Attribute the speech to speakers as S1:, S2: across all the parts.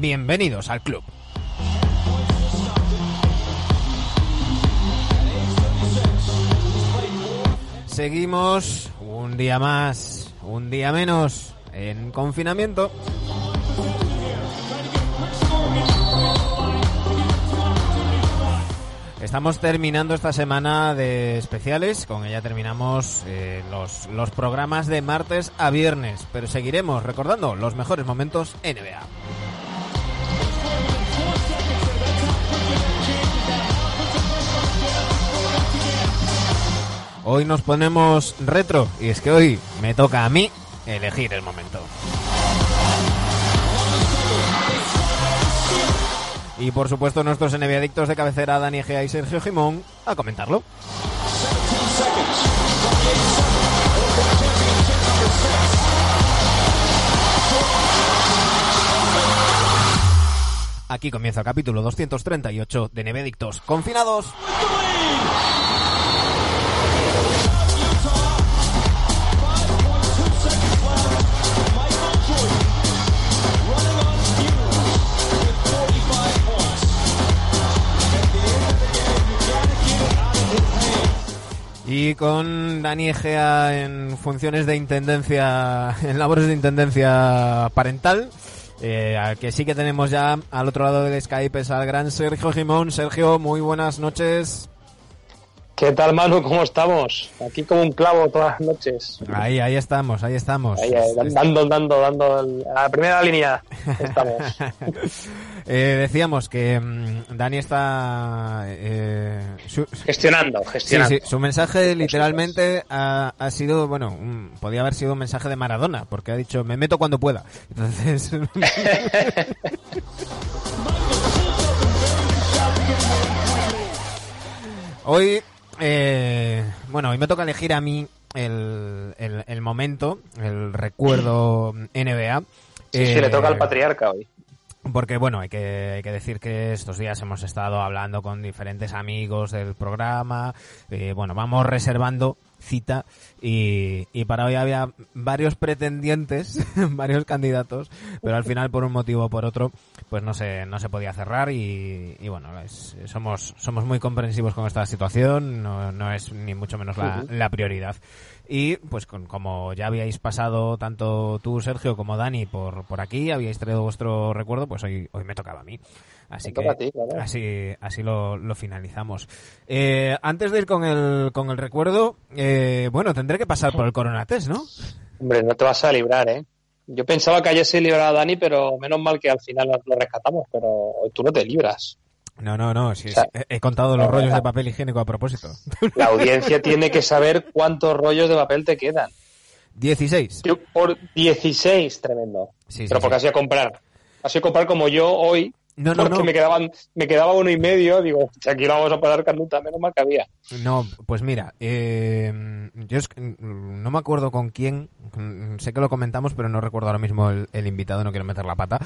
S1: bienvenidos al club. Seguimos un día más, un día menos en confinamiento. Estamos terminando esta semana de especiales, con ella terminamos eh, los, los programas de martes a viernes, pero seguiremos recordando los mejores momentos NBA. Hoy nos ponemos retro y es que hoy me toca a mí elegir el momento. Y por supuesto nuestros NBA de cabecera Dani Gea y Sergio Jimón a comentarlo. Aquí comienza el capítulo 238 de NBA confinados. Y con Dani Egea en funciones de intendencia, en labores de intendencia parental, eh, que sí que tenemos ya al otro lado del Skype es al gran Sergio Jimón. Sergio, muy buenas noches.
S2: ¿Qué tal, Manu? ¿Cómo estamos? Aquí como un clavo todas las noches.
S1: Ahí, ahí estamos, ahí estamos.
S2: Ahí, dando, dando, dando a la primera línea estamos.
S1: eh, decíamos que mm, Dani está... Eh,
S2: gestionando, gestionando.
S1: Sí, sí, su mensaje literalmente ha, ha sido, bueno, podía haber sido un mensaje de Maradona, porque ha dicho, me meto cuando pueda. Entonces... Hoy eh, bueno, hoy me toca elegir a mí el, el, momento, el recuerdo NBA.
S2: Sí, sí, le toca al eh, patriarca hoy.
S1: Porque bueno, hay que, hay que decir que estos días hemos estado hablando con diferentes amigos del programa. Eh, bueno, vamos reservando cita y, y para hoy había varios pretendientes, varios candidatos, pero al final por un motivo o por otro pues no se, no se podía cerrar y, y bueno, somos, somos muy comprensivos con esta situación, no, no es ni mucho menos la, la prioridad. Y pues con, como ya habíais pasado tanto tú, Sergio, como Dani por, por aquí, habíais traído vuestro recuerdo, pues hoy, hoy me tocaba a mí. Así que así, así lo, lo finalizamos. Eh, antes de ir con el, con el recuerdo, eh, bueno, tendré que pasar por el coronates, ¿no?
S2: Hombre, no te vas a librar, ¿eh? Yo pensaba que ayer se libraba Dani, pero menos mal que al final lo rescatamos, pero hoy tú no te libras.
S1: No, no, no. Sí, he contado los rollos de papel higiénico a propósito.
S2: La audiencia tiene que saber cuántos rollos de papel te quedan.
S1: 16.
S2: por 16, tremendo. pero porque has ido a comprar. Has ido a comprar como yo hoy, no, no, porque me quedaban, me quedaba uno y medio, digo, si aquí lo vamos a pagar canuta, menos mal que había.
S1: No, pues mira, eh, yo no me acuerdo con quién, sé que lo comentamos, pero no recuerdo ahora mismo el, invitado, no quiero meter la pata,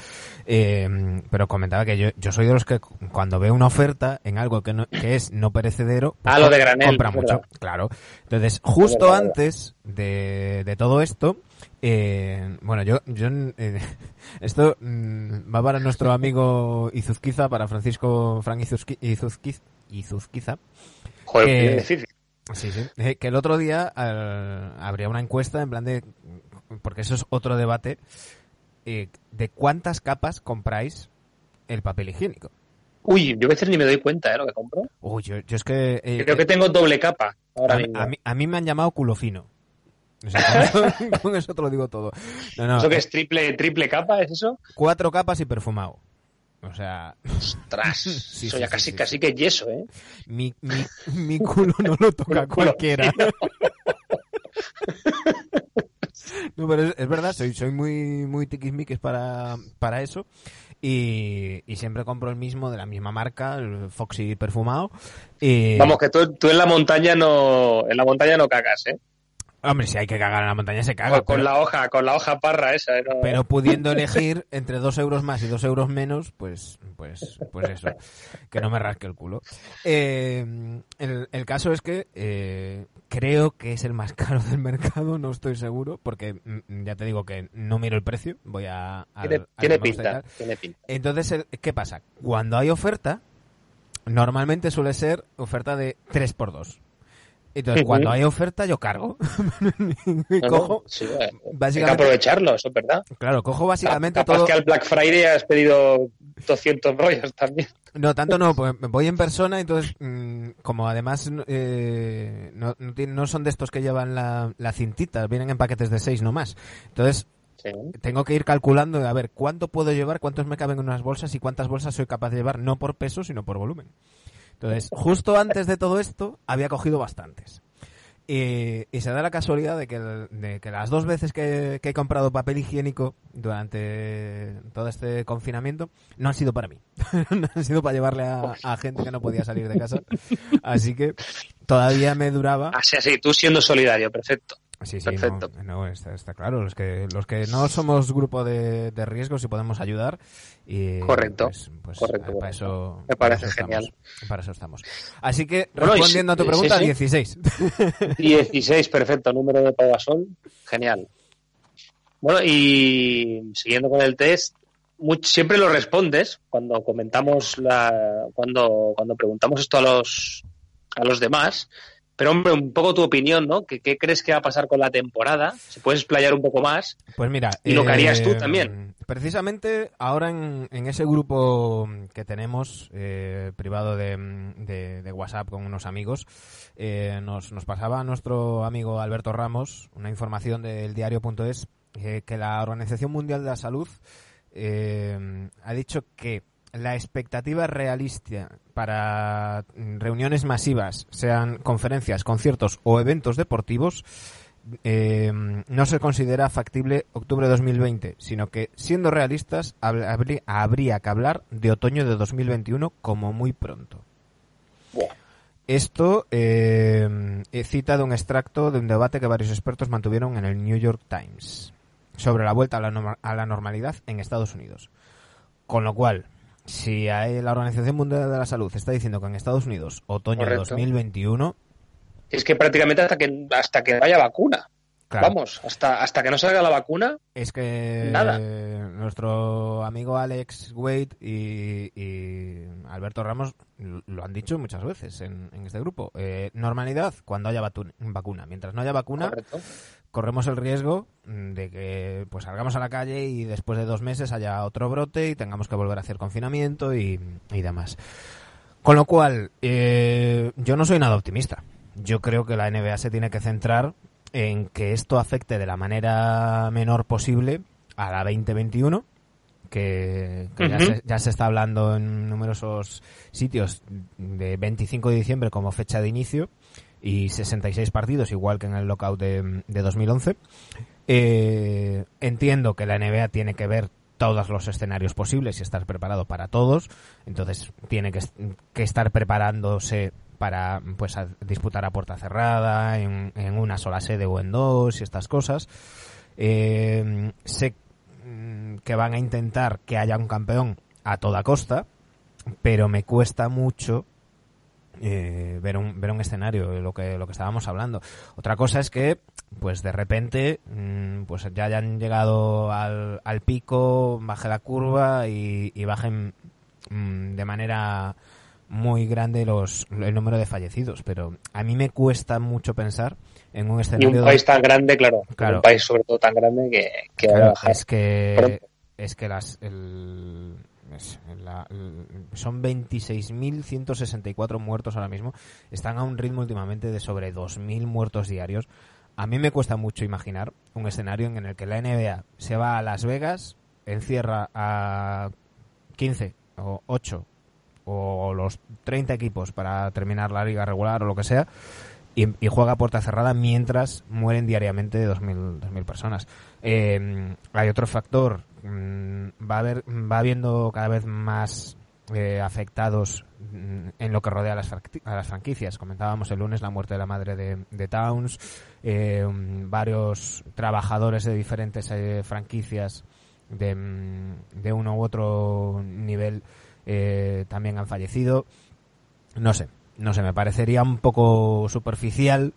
S1: eh, pero comentaba que yo, yo soy de los que cuando veo una oferta en algo que, no, que es no perecedero,
S2: pues ah, lo de granel,
S1: compra mucho, claro. Entonces, justo antes de, de todo esto, eh, bueno, yo, yo eh, esto mm, va para nuestro amigo Izuzquiza, para Francisco Frank Izuzquiza. Izuzquiza
S2: Joder, eh.
S1: Sí, sí. Eh, que el otro día habría una encuesta en plan de, porque eso es otro debate, eh, de cuántas capas compráis el papel higiénico.
S2: Uy, yo a veces ni me doy cuenta de lo que compro.
S1: Uy, yo, es que...
S2: creo que tengo doble capa ahora
S1: a, mí, a mí me han llamado culo fino. con, eso, te lo digo todo.
S2: ¿Eso que es triple, triple capa? ¿Es eso?
S1: Cuatro capas y perfumado. O sea.
S2: ¡Ostras! eso ya casi, casi que yeso, ¿eh?
S1: Mi, mi, mi culo no lo toca cualquiera. No, pero es, verdad, soy, soy muy, muy tiquismiquis para, para eso. Y, y, siempre compro el mismo de la misma marca, el Foxy perfumado. Y...
S2: Vamos, que tú, tú en la montaña no, en la montaña no cagas, ¿eh?
S1: Hombre, si hay que cagar en la montaña se caga.
S2: Con, la hoja, con la hoja parra esa. ¿eh?
S1: Pero pudiendo elegir entre dos euros más y dos euros menos, pues, pues, pues eso, que no me rasque el culo. Eh, el, caso es que, eh, creo que es el más caro del mercado, no estoy seguro, porque mm, ya te digo que no miro el precio, voy a...
S2: tiene, pinta,
S1: Entonces, ¿qué pasa? Cuando hay oferta, normalmente suele ser oferta de 3 2 entonces, cuando hay oferta, yo cargo.
S2: y cojo. hay que aprovecharlo, eso es verdad.
S1: Claro, cojo básicamente
S2: Capaz
S1: todo.
S2: que al Black Friday has pedido 200 rollos también.
S1: No, tanto no, pues voy en persona, entonces, mm, como además eh, no, no, son de estos que llevan la, la cintita, vienen en paquetes de 6 nomás. Entonces, tengo que ir calculando a ver cuánto puedo llevar, cuántos me caben en unas bolsas y cuántas bolsas soy capaz de llevar, no por peso, sino por volumen. Entonces, justo antes de todo esto, había cogido bastantes. Y, se da la casualidad de que, de que las dos veces que, he comprado papel higiénico durante todo este confinamiento no han sido para mí. no han sido para llevarle a, gente que no podía salir de casa. Así que todavía me duraba.
S2: Así, así, tú siendo solidario, perfecto.
S1: Sí, sí, Perfecto. No, está, claro. Los que, los que no somos grupo de, de riesgo, si podemos ayudar. Y,
S2: correcto.
S1: Pues, pues
S2: correcto.
S1: Para eso,
S2: Me parece genial.
S1: para eso estamos. Así que, respondiendo a tu pregunta, 16.
S2: 16, perfecto. Número de Pagasol, genial. Bueno, y siguiendo con el test, siempre lo respondes cuando comentamos la, cuando, cuando preguntamos esto a los, a los demás pero hombre, un poco tu opinión, ¿no? ¿Qué, crees que va a pasar con la temporada? Si puedes explayar un poco más.
S1: Pues mira.
S2: Y lo que harías tú eh, también.
S1: Precisamente ahora en, ese grupo que tenemos eh, privado de, WhatsApp con unos amigos, eh, nos, nos pasaba nuestro amigo Alberto Ramos una información del diario.es que la Organización Mundial de la Salud ha dicho que la expectativa realista para reuniones masivas, sean conferencias, conciertos o eventos deportivos, eh, no se considera factible octubre de 2020, sino que, siendo realistas, habría, que hablar de otoño de 2021 como muy pronto. Esto eh, cita de un extracto de un debate que varios expertos mantuvieron en el New York Times sobre la vuelta a la, a la normalidad en Estados Unidos. Con lo cual, si hay, la Organización Mundial de la Salud está diciendo que en Estados Unidos otoño de 2021
S2: es que prácticamente hasta que hasta que vaya vacuna vamos hasta hasta que no salga la vacuna
S1: es que nada. nuestro amigo Alex Wade y, Alberto Ramos lo han dicho muchas veces en, este grupo eh, normalidad cuando haya vacuna mientras no haya vacuna corremos el riesgo de que pues salgamos a la calle y después de dos meses haya otro brote y tengamos que volver a hacer confinamiento y, demás. Con lo cual, eh, yo no soy nada optimista. Yo creo que la NBA se tiene que centrar en que esto afecte de la manera menor posible a la 2021, que, ya, se, ya, se, está hablando en numerosos sitios de 25 de diciembre como fecha de inicio y 66 partidos, igual que en el lockout de, de 2011. Eh, entiendo que la NBA tiene que ver todos los escenarios posibles y estar preparado para todos. Entonces tiene que, estar preparándose para pues disputar a puerta cerrada, en, una sola sede o en dos y estas cosas. Eh, sé mm, que van a intentar que haya un campeón a toda costa, pero me cuesta mucho eh, ver, un, ver un escenario, lo que, lo que estábamos hablando. Otra cosa es que, pues de repente, mm, pues ya hayan llegado al, al pico, baje la curva y, bajen mm, de manera muy grande los el número de fallecidos, pero a mí me cuesta mucho pensar en un escenario...
S2: Y un país tan grande, claro, un país sobre todo tan grande que, que
S1: es que es que las el, son 26.164 muertos ahora mismo. Están a un ritmo últimamente de sobre 2.000 muertos diarios. A mí me cuesta mucho imaginar un escenario en el que la NBA se va a Las Vegas, encierra a 15 o 8 o los 30 equipos para terminar la liga regular o lo que sea y, juega a puerta cerrada mientras mueren diariamente 2.000, 2000 personas. Eh, hay otro factor Mm, va a haber, va habiendo cada vez más eh, afectados mm, en lo que rodea a las, a las, franquicias. Comentábamos el lunes la muerte de la madre de, Towns, eh, mm, varios trabajadores de diferentes eh, franquicias de, de, uno u otro nivel también han fallecido. No sé, no sé, me parecería un poco superficial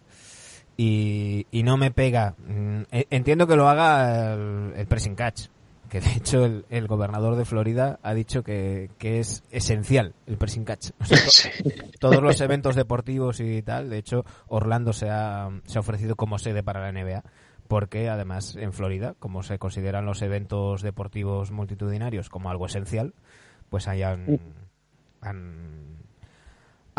S1: y, y no me pega. Mm, e- Entiendo que lo haga el, el pressing catch, que de hecho el, el gobernador de Florida ha dicho que, que es esencial el pressing catch. O sea, to-
S2: Sí.
S1: todos los eventos deportivos y tal, de hecho Orlando se ha, se ha ofrecido como sede para la NBA, porque además en Florida, como se consideran los eventos deportivos multitudinarios como algo esencial, pues ahí han,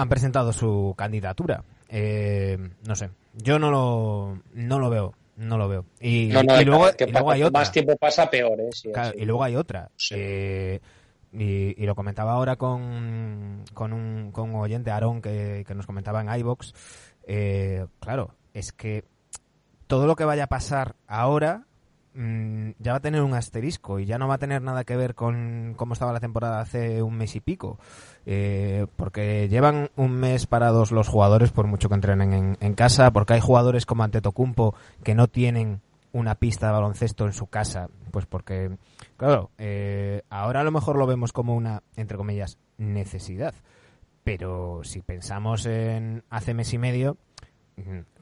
S1: presentado su candidatura. Eh, no sé, yo no lo, no lo veo, no lo veo. Y,
S2: No, no,
S1: y luego,
S2: que
S1: y luego hay otra.
S2: más tiempo pasa, peor, ¿eh? Sí,
S1: Claro,
S2: sí.
S1: y luego hay otra.
S2: Sí.
S1: Eh, y, y lo comentaba ahora con, con, un, con un oyente, Aarón, que, que nos comentaba en iBox. Eh, claro, es que todo lo que vaya a pasar ahora mm, ya va a tener un asterisco y ya no va a tener nada que ver con cómo estaba la temporada hace un mes y pico. Eh, porque llevan un mes parados los jugadores por mucho que entrenen en, en casa, porque hay jugadores como Antetokounmpo que no tienen una pista de baloncesto en su casa, pues porque, claro, eh, ahora a lo mejor lo vemos como una, entre comillas, necesidad, pero si pensamos en hace mes y medio,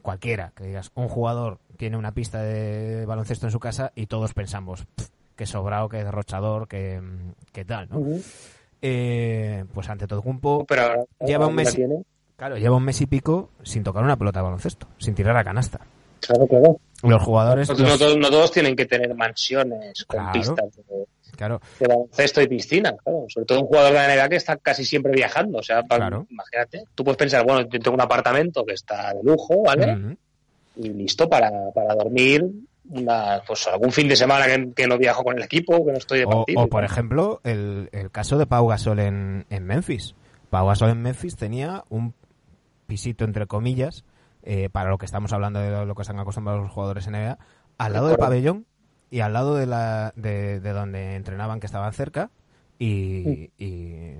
S1: cualquiera, que digas, un jugador tiene una pista de baloncesto en su casa y todos pensamos, "Pff, que sobrado, que derrochador, que, mm, que tal, ¿no? Eh, pues ante todo Kumpo,
S2: Pero ahora,
S1: Lleva un mes- claro, lleva un mes y pico sin tocar una pelota de baloncesto, sin tirar a canasta.
S2: Claro, claro.
S1: Los jugadores, los-
S2: no, todos, no todos tienen que tener mansiones con
S1: Claro.
S2: pistas de,
S1: claro,
S2: de baloncesto y piscina, claro. Sobre todo un jugador de la NBA que está casi siempre viajando. O sea, pa-
S1: Claro.
S2: imagínate, tú puedes pensar, bueno, yo tengo un apartamento que está de lujo, ¿vale? Y listo para, para dormir una, pues algún fin de semana que, que no viajo con el equipo, que no estoy de partido.
S1: o, por ejemplo, el, el caso de Pau Gasol en, en Memphis. Pau Gasol en Memphis tenía un pisito, entre comillas, eh, para lo que estamos hablando de lo que están acostumbrados los jugadores NBA, al lado del pabellón y al lado de, la, de, de donde entrenaban, que estaban cerca. Y, y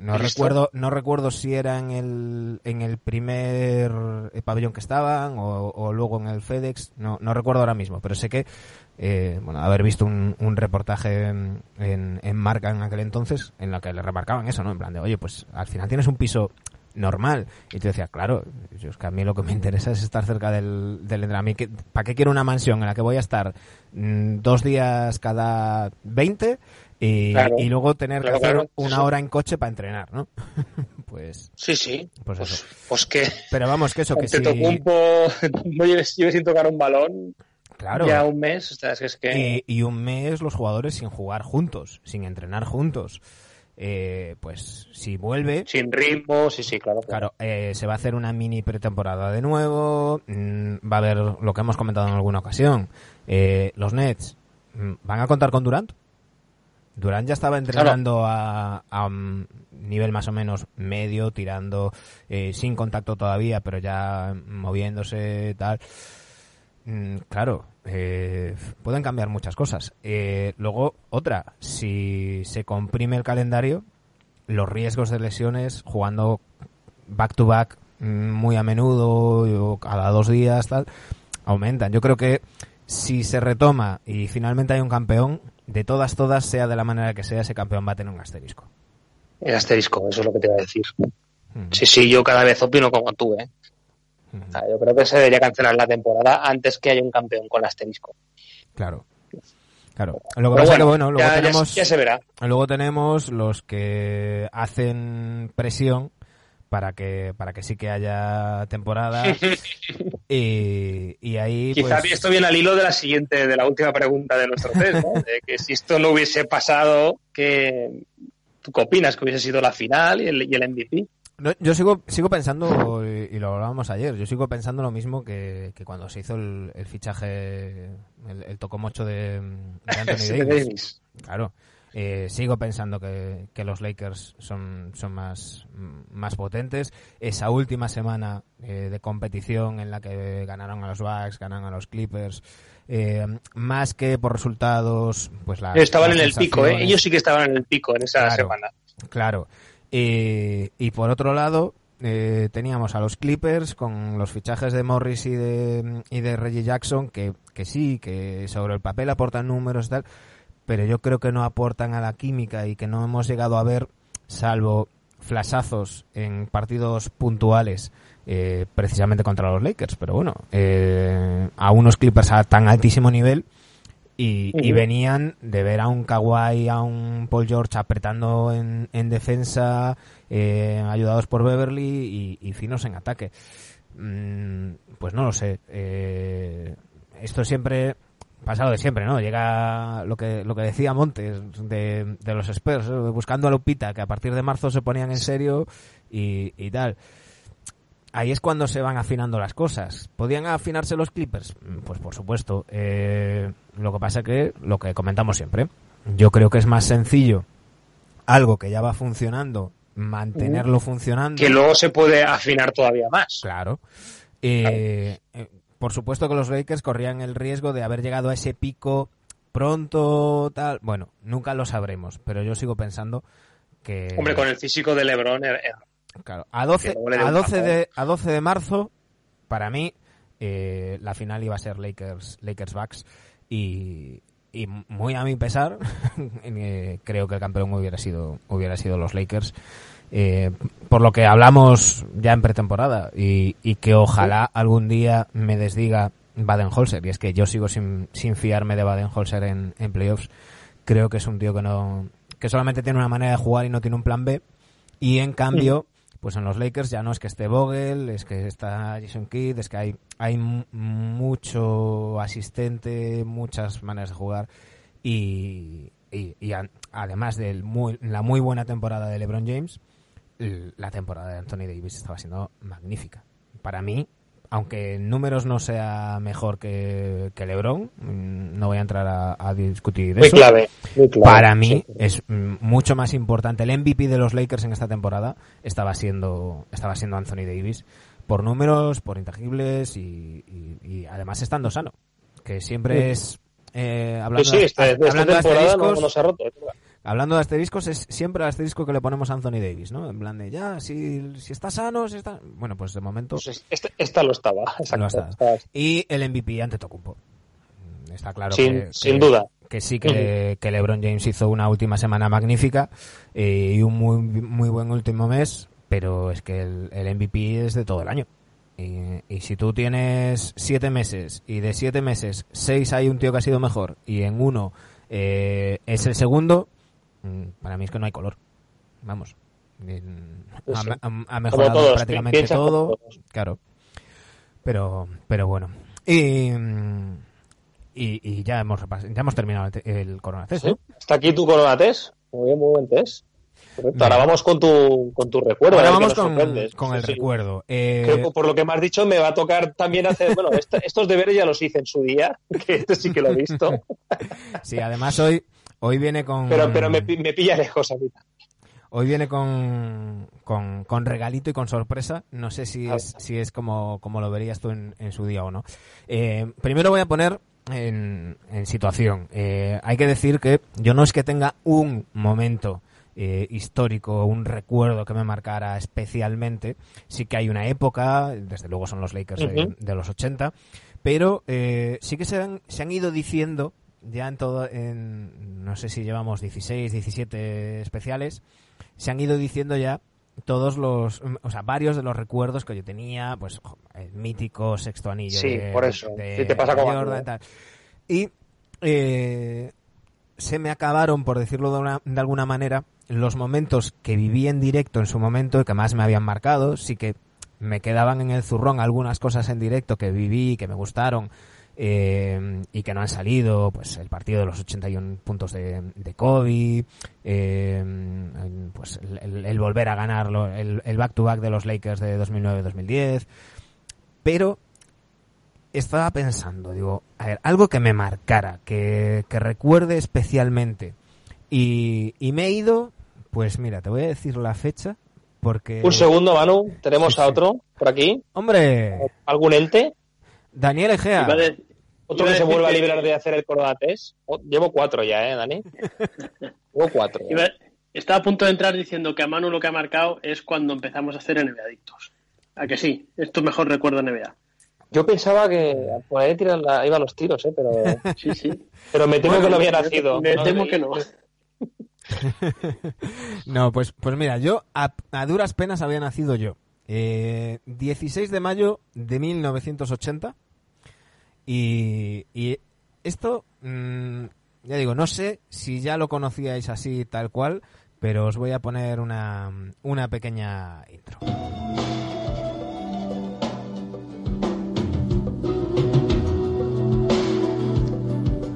S1: no recuerdo no recuerdo si era en el en el primer eh, pabellón que estaban o, o luego en el FedEx no no recuerdo ahora mismo pero sé que eh, bueno, haber visto un, un reportaje en, en, en Marca en aquel entonces en la que le remarcaban eso, ¿no? En plan de, oye, pues al final tienes un piso normal. Y tú decías, claro, yo es que a mí lo que me interesa es estar cerca del, del entrenamiento. ¿Para qué quiero una mansión en la que voy a estar mm, dos días cada 20 y,
S2: Claro.
S1: y luego tener
S2: Claro,
S1: que hacer
S2: claro.
S1: una hora en coche para entrenar, ¿no? pues,
S2: Sí, sí.
S1: pues
S2: Pues,
S1: eso.
S2: pues que
S1: Pero vamos, que eso, que
S2: te
S1: si...
S2: Tocumpo no lleves, lleves sin tocar un balón
S1: Claro.
S2: ya un mes. O sea, es que...
S1: Y, y un mes los jugadores sin jugar juntos, sin entrenar juntos. Eh, pues si vuelve,
S2: Sin ritmo, sí, sí, claro.
S1: claro, eh, se va a hacer una mini pretemporada de nuevo. mm, va a haber lo que hemos comentado en alguna ocasión. Eh, los Nets mm, van a contar con Durant. Durant ya estaba entrenando a, nivel más o menos medio, tirando eh, sin contacto todavía, pero ya moviéndose tal. Mm, claro, eh, pueden cambiar muchas cosas. Eh, luego, otra, si se comprime el calendario, los riesgos de lesiones jugando back to back mm, muy a menudo o cada dos días tal aumentan. Yo creo que si se retoma y finalmente hay un campeón, de todas todas, sea de la manera que sea, ese campeón va a tener un asterisco.
S2: El asterisco, eso es lo que te iba a decir.
S1: Mm,
S2: Sí, sí, yo cada vez opino como tú, ¿eh? O sea, yo creo que se debería cancelar la temporada antes que haya un campeón con asterisco.
S1: Claro. Claro. Lo que
S2: Pero
S1: pasa es que, bueno, luego
S2: ya,
S1: tenemos...
S2: ya se verá.
S1: Luego tenemos los que hacen presión para que para que sí que haya temporada y, y ahí
S2: Quizá
S1: pues,
S2: esto viene al hilo de la siguiente, de la última pregunta de nuestro test, ¿no? De que si esto no hubiese pasado, ¿qué, ¿tú qué opinas que hubiese sido la final y el, y el MVP?
S1: No, yo sigo sigo pensando y, y lo hablábamos ayer yo sigo pensando lo mismo que, que cuando se hizo el, el fichaje el, el tocomocho de, de Anthony
S2: Sí,
S1: Davis
S2: Davis.
S1: Claro. Eh, sigo pensando que, que los Lakers son, son más, más potentes. Esa última semana eh, de competición en la que ganaron a los Bucks, ganaron a los Clippers, eh, más que por resultados, pues la,
S2: Estaban en el pico, ¿eh? Ellos sí que estaban en el pico en esa
S1: Claro.
S2: semana.
S1: Claro. Eh, y por otro lado, eh, teníamos a los Clippers con los fichajes de Morris y de, y de Reggie Jackson, que, que sí, que sobre el papel aportan números y tal, pero yo creo que no aportan a la química y que no hemos llegado a ver, salvo flasazos en partidos puntuales, eh, precisamente contra los Lakers. Pero bueno, eh, a unos Clippers a tan altísimo nivel y, y, venían de ver a un Kawhi, a un Paul George apretando en, en defensa, eh, ayudados por Beverly y, y, finos en ataque. Mm, pues no lo sé. Eh, esto siempre pasado de siempre, ¿no? Llega lo que lo que decía Montes de, de los Spurs, buscando a Lupita, que a partir de marzo se ponían en serio y, y, tal. Ahí es cuando se van afinando las cosas. ¿Podían afinarse los Clippers? Pues por supuesto. Eh, lo que pasa que, lo que comentamos siempre, yo creo que es más sencillo algo que ya va funcionando, mantenerlo funcionando.
S2: Que luego se puede afinar todavía más.
S1: Claro. Eh, claro por supuesto que los Lakers corrían el riesgo de haber llegado a ese pico pronto, tal. Bueno, nunca lo sabremos, pero yo sigo pensando que.
S2: Hombre, con el físico de LeBron. Er,
S1: claro, a 12, a 12, de, a 12 de marzo, para mí, eh, la final iba a ser Lakers, Lakers Bucks. Y, y muy a mi pesar, eh, creo que el campeón hubiera sido, hubiera sido los Lakers. Eh, por lo que hablamos ya en pretemporada y, y que ojalá algún día me desdiga Baden-Holzer. Y es que yo sigo sin, sin fiarme de Baden-Holzer en, en, playoffs. Creo que es un tío que no que solamente tiene una manera de jugar y no tiene un plan B. Y en cambio, pues en los Lakers ya no es que esté Vogel, es que está Jason Kidd, es que hay, hay mucho asistente, muchas maneras de jugar. Y, y, además de la muy buena temporada de LeBron James, la temporada de Anthony Davis estaba siendo magnífica. Para mí, aunque en números no sea mejor que, que LeBron, no voy a entrar a, a discutir
S2: muy
S1: eso.
S2: Clave, muy clave,
S1: Para mí sí. es mucho más importante. El MVP de los Lakers en esta temporada estaba siendo, estaba siendo Anthony Davis por números, por intangibles y, y, y además estando sano, que siempre es eh, hablando,
S2: sí, sí, esta,
S1: hablando de asteriscos,
S2: no, no se ha roto.
S1: Hablando de asteriscos, es siempre el asterisco que le ponemos a Anthony Davis, ¿no? En plan de, ya, si, si está sano, si está... Bueno, pues de momento...
S2: Pues esta, esta, lo estaba, exacto.
S1: Lo está.
S2: Esta...
S1: Y el MVP ante Tocumpo. Está claro
S2: sin,
S1: que,
S2: sin
S1: que,
S2: duda.
S1: que sí que, que, LeBron James hizo una última semana magnífica eh, y un muy, muy buen último mes, pero es que el, el MVP es de todo el año. Y, y, si tú tienes siete meses y de siete meses seis hay un tío que ha sido mejor y en uno eh, es el segundo, para mí es que no hay color. Vamos. Ha, mejorado
S2: todos,
S1: prácticamente todo. Claro. Pero, pero bueno. Y, y, y ya hemos ya hemos terminado el, el Corona Test.
S2: ¿Sí?
S1: ¿no?
S2: Está aquí tu Corona Test. Muy bien, muy buen test. Correcto. Ahora vamos con tu, con tu recuerdo.
S1: Ahora vamos con, con, el sí, recuerdo. Eh...
S2: Creo que por lo que me has dicho me va a tocar también hacer... Bueno, esto, estos deberes ya los hice en su día, que este sí que lo he visto.
S1: sí, además hoy, hoy viene con...
S2: Pero, pero me, me pilla lejos ahorita.
S1: Hoy viene con, con, con, regalito y con sorpresa. No sé si es, si es como, como lo verías tú en, en su día o no. Eh, primero voy a poner en, en situación. Eh, hay que decir que yo no es que tenga un momento eh, histórico, un recuerdo que me marcara especialmente. Sí que hay una época, desde luego son los Lakers uh -huh. de, de, los 80, pero sí que se han, se han ido diciendo ya en todo, en, no sé si llevamos 16, 17 especiales, se han ido diciendo ya todos los, o sea, varios de los recuerdos que yo tenía, pues el mítico sexto anillo.
S2: Sí,
S1: de,
S2: por eso.
S1: De,
S2: sí, te pasa
S1: Jordan, tal. Y eh, se me acabaron, por decirlo de, una, de, alguna manera, los momentos que viví en directo en su momento y que más me habían marcado. Sí que me quedaban en el zurrón algunas cosas en directo que viví, que me gustaron. Eh, y que no han salido, pues el partido de los 81 puntos de, de Kobe, eh, pues el, el, volver a ganarlo, el, el back to back de los Lakers de 2009-2010, pero estaba pensando, digo, a ver, algo que me marcara, que, que recuerde especialmente, y, y, me he ido, pues mira, te voy a decir la fecha, porque...
S2: Un segundo, Manu, tenemos sí, a otro por aquí.
S1: Hombre.
S2: ¿Algún ente?
S1: Daniel Egea.
S2: Otro que se vuelva a librar de hacer el Corona Test. Oh, llevo cuatro ya, ¿eh, Dani? llevo cuatro.
S3: Iba, estaba a punto de entrar diciendo que a Manu lo que ha marcado es cuando empezamos a hacer NBA Adictos. ¿A que sí? Esto mejor recuerdo NBA.
S2: Yo pensaba que por ahí tirar la, iba a los tiros, ¿eh? Pero,
S3: sí, sí.
S2: pero me temo bueno, que no había nacido.
S3: Me, me temo que no.
S1: no, pues, pues mira, yo a, a duras penas había nacido yo. Eh, 16 de mayo de 1980. Y, y esto, mm, ya digo, no sé si ya lo conocíais así tal cual, pero os voy a poner una, una pequeña intro.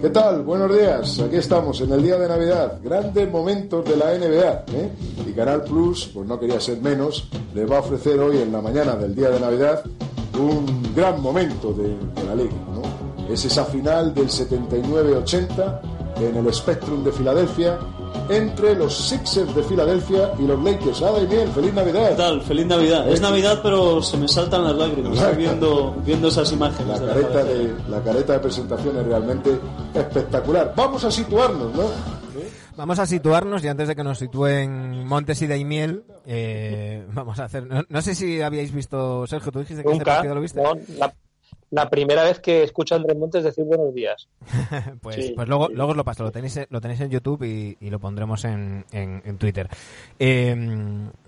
S4: ¿Qué tal? Buenos días. Aquí estamos en el día de Navidad. Grandes momentos de la NBA. ¿eh? Y Canal Plus, pues no quería ser menos, le va a ofrecer hoy en la mañana del día de Navidad un gran momento de, de la liga. ¿no? Es esa final del 79-80 en el Spectrum de Filadelfia entre los Sixers de Filadelfia y los Lakers. Ah, bien, feliz Navidad.
S5: ¿Qué tal? Feliz Navidad. Es
S4: Este-
S5: Navidad, pero se me saltan las lágrimas
S4: Claro.
S5: viendo, viendo esas
S4: La
S5: imágenes. de la
S4: careta de, la careta de presentación es realmente espectacular. Vamos a situarnos, ¿no?
S1: Vamos a situarnos y antes de que nos sitúen Montes y Daimiel, eh, vamos a hacer. No, no sé si habíais visto, Sergio, tú dijiste que este
S2: Nunca.
S1: partido lo viste.
S2: no, la, la primera vez que escucho a Andrés Montes decir buenos días.
S1: Pues,
S3: Sí.
S1: pues luego, luego os lo paso, lo tenéis, lo tenéis en YouTube y, y lo pondremos en, en- en Twitter. Eh,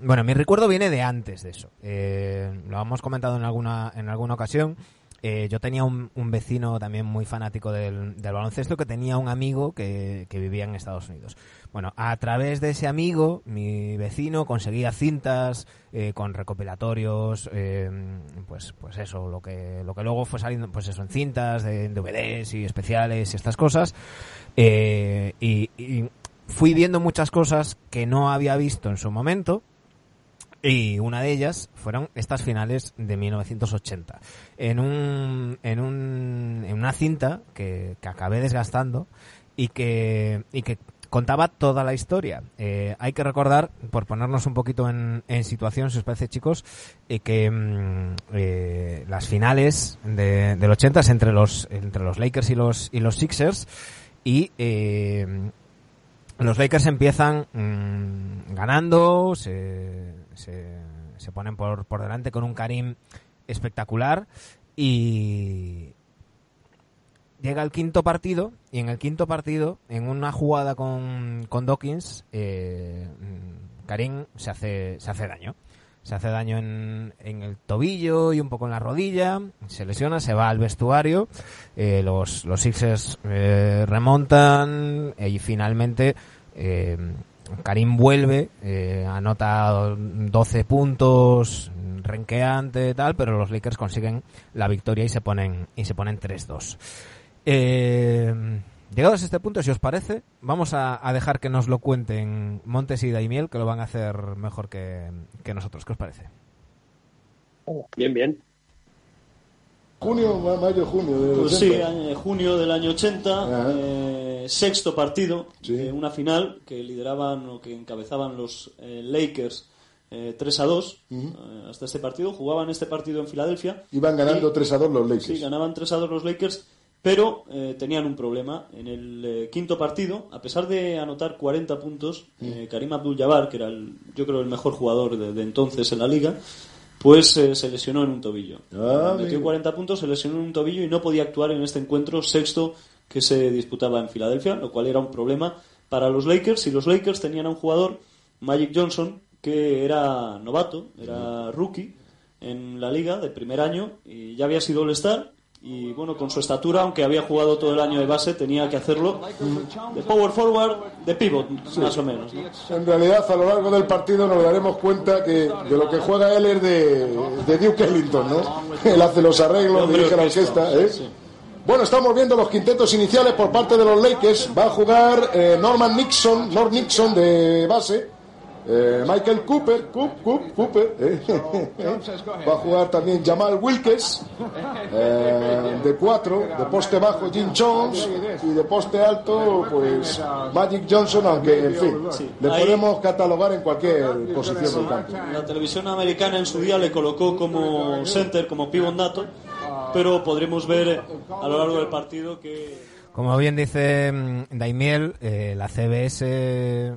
S1: bueno, mi recuerdo viene de antes de eso. Eh, lo hemos comentado en alguna, en alguna ocasión. Eh, yo tenía un, un vecino también muy fanático del, baloncesto que tenía un amigo que, vivía en Estados Unidos. Bueno, a través de ese amigo, mi vecino conseguía cintas eh, con recopilatorios, eh, pues, pues eso, lo que, lo que luego fue saliendo, pues eso, en cintas, de, en DVDs y especiales y estas cosas. Eh, y fui viendo muchas cosas que no había visto en su momento. Y una de ellas fueron estas finales de 1980. En, un, en, un, en una cinta que, que acabé desgastando y que, y que contaba toda la historia. Eh, hay que recordar, por ponernos un poquito en, en situación, si os parece chicos, eh, que mm, eh, las finales de, del 80 es entre los, entre los Lakers y los, y los Sixers y eh, los Lakers empiezan mm, ganando, se, se, se ponen por, por delante con un Karim espectacular y llega el quinto partido y en el quinto partido, en una jugada con, con Dawkins, eh, Karim se hace, se hace daño. Se hace daño en, en el tobillo y un poco en la rodilla, se lesiona, se va al vestuario, eh, los, los Sixers eh, remontan eh, y finalmente eh, Karim vuelve, eh, anota 12 puntos, renqueante tal, pero los Lakers consiguen la victoria y se ponen y se ponen 3-2. Eh, llegados a este punto, si os parece, vamos a, dejar que nos lo cuenten Montes y Daimiel, que lo van a hacer mejor que, que nosotros. ¿Qué os parece?
S3: Bien, bien.
S4: Junio, ma- mayo, junio de
S5: Pues
S4: 80.
S5: sí, año- junio del año 80,
S4: Ajá.
S5: eh, sexto partido,
S4: Sí.
S5: eh, una final que lideraban o que encabezaban los eh, Lakers eh, 3 a 2
S4: Ujú.
S5: eh, hasta este partido. Jugaban este partido en Filadelfia.
S4: Iban ganando
S5: Y-
S4: 3 a 2 los Lakers.
S5: Sí, ganaban 3 a 2 los Lakers, pero eh, tenían un problema. En el eh, quinto partido, a pesar de anotar 40 puntos, eh, Karim Abdul-Jabbar, que era el, yo creo el mejor jugador de, de entonces en la liga, pues eh, se lesionó en un tobillo.
S4: Ah,
S5: Metió
S4: amigo.
S5: 40 puntos, se lesionó en un tobillo y no podía actuar en este encuentro sexto que se disputaba en Filadelfia, lo cual era un problema para los Lakers. Y los Lakers tenían a un jugador, Magic Johnson, que era novato, era rookie en la liga de primer año y ya había sido All-Star. Y bueno, con su estatura, aunque había jugado todo el año de base, tenía que hacerlo de power forward, de pivot, más o menos. ¿no?
S4: En realidad, a lo largo del partido nos daremos cuenta que de lo que juega él es de, de Duke Ellington, ¿no? Él hace los arreglos, dirige la
S5: orquesta,
S4: orquesta, ¿eh?
S5: sí.
S4: Bueno, estamos viendo los quintetos iniciales por parte de los Lakers. Va a jugar eh, Norman Nixon, Norm Nixon de base. Eh, Michael Cooper, Coop, Coop, Cooper. eh. Va a jugar también Jamal Wilkes. eh, de cuatro, de poste bajo Jim Jones. Y de poste alto, pues Magic Johnson, aunque en fin, le
S5: Ahí-
S4: podemos catalogar en cualquier posición del campo.
S5: La televisión americana en su día le colocó como center, como pivot nato, pero podremos ver a lo largo del partido que
S1: Como bien dice mm, Daimiel, eh, la CBS,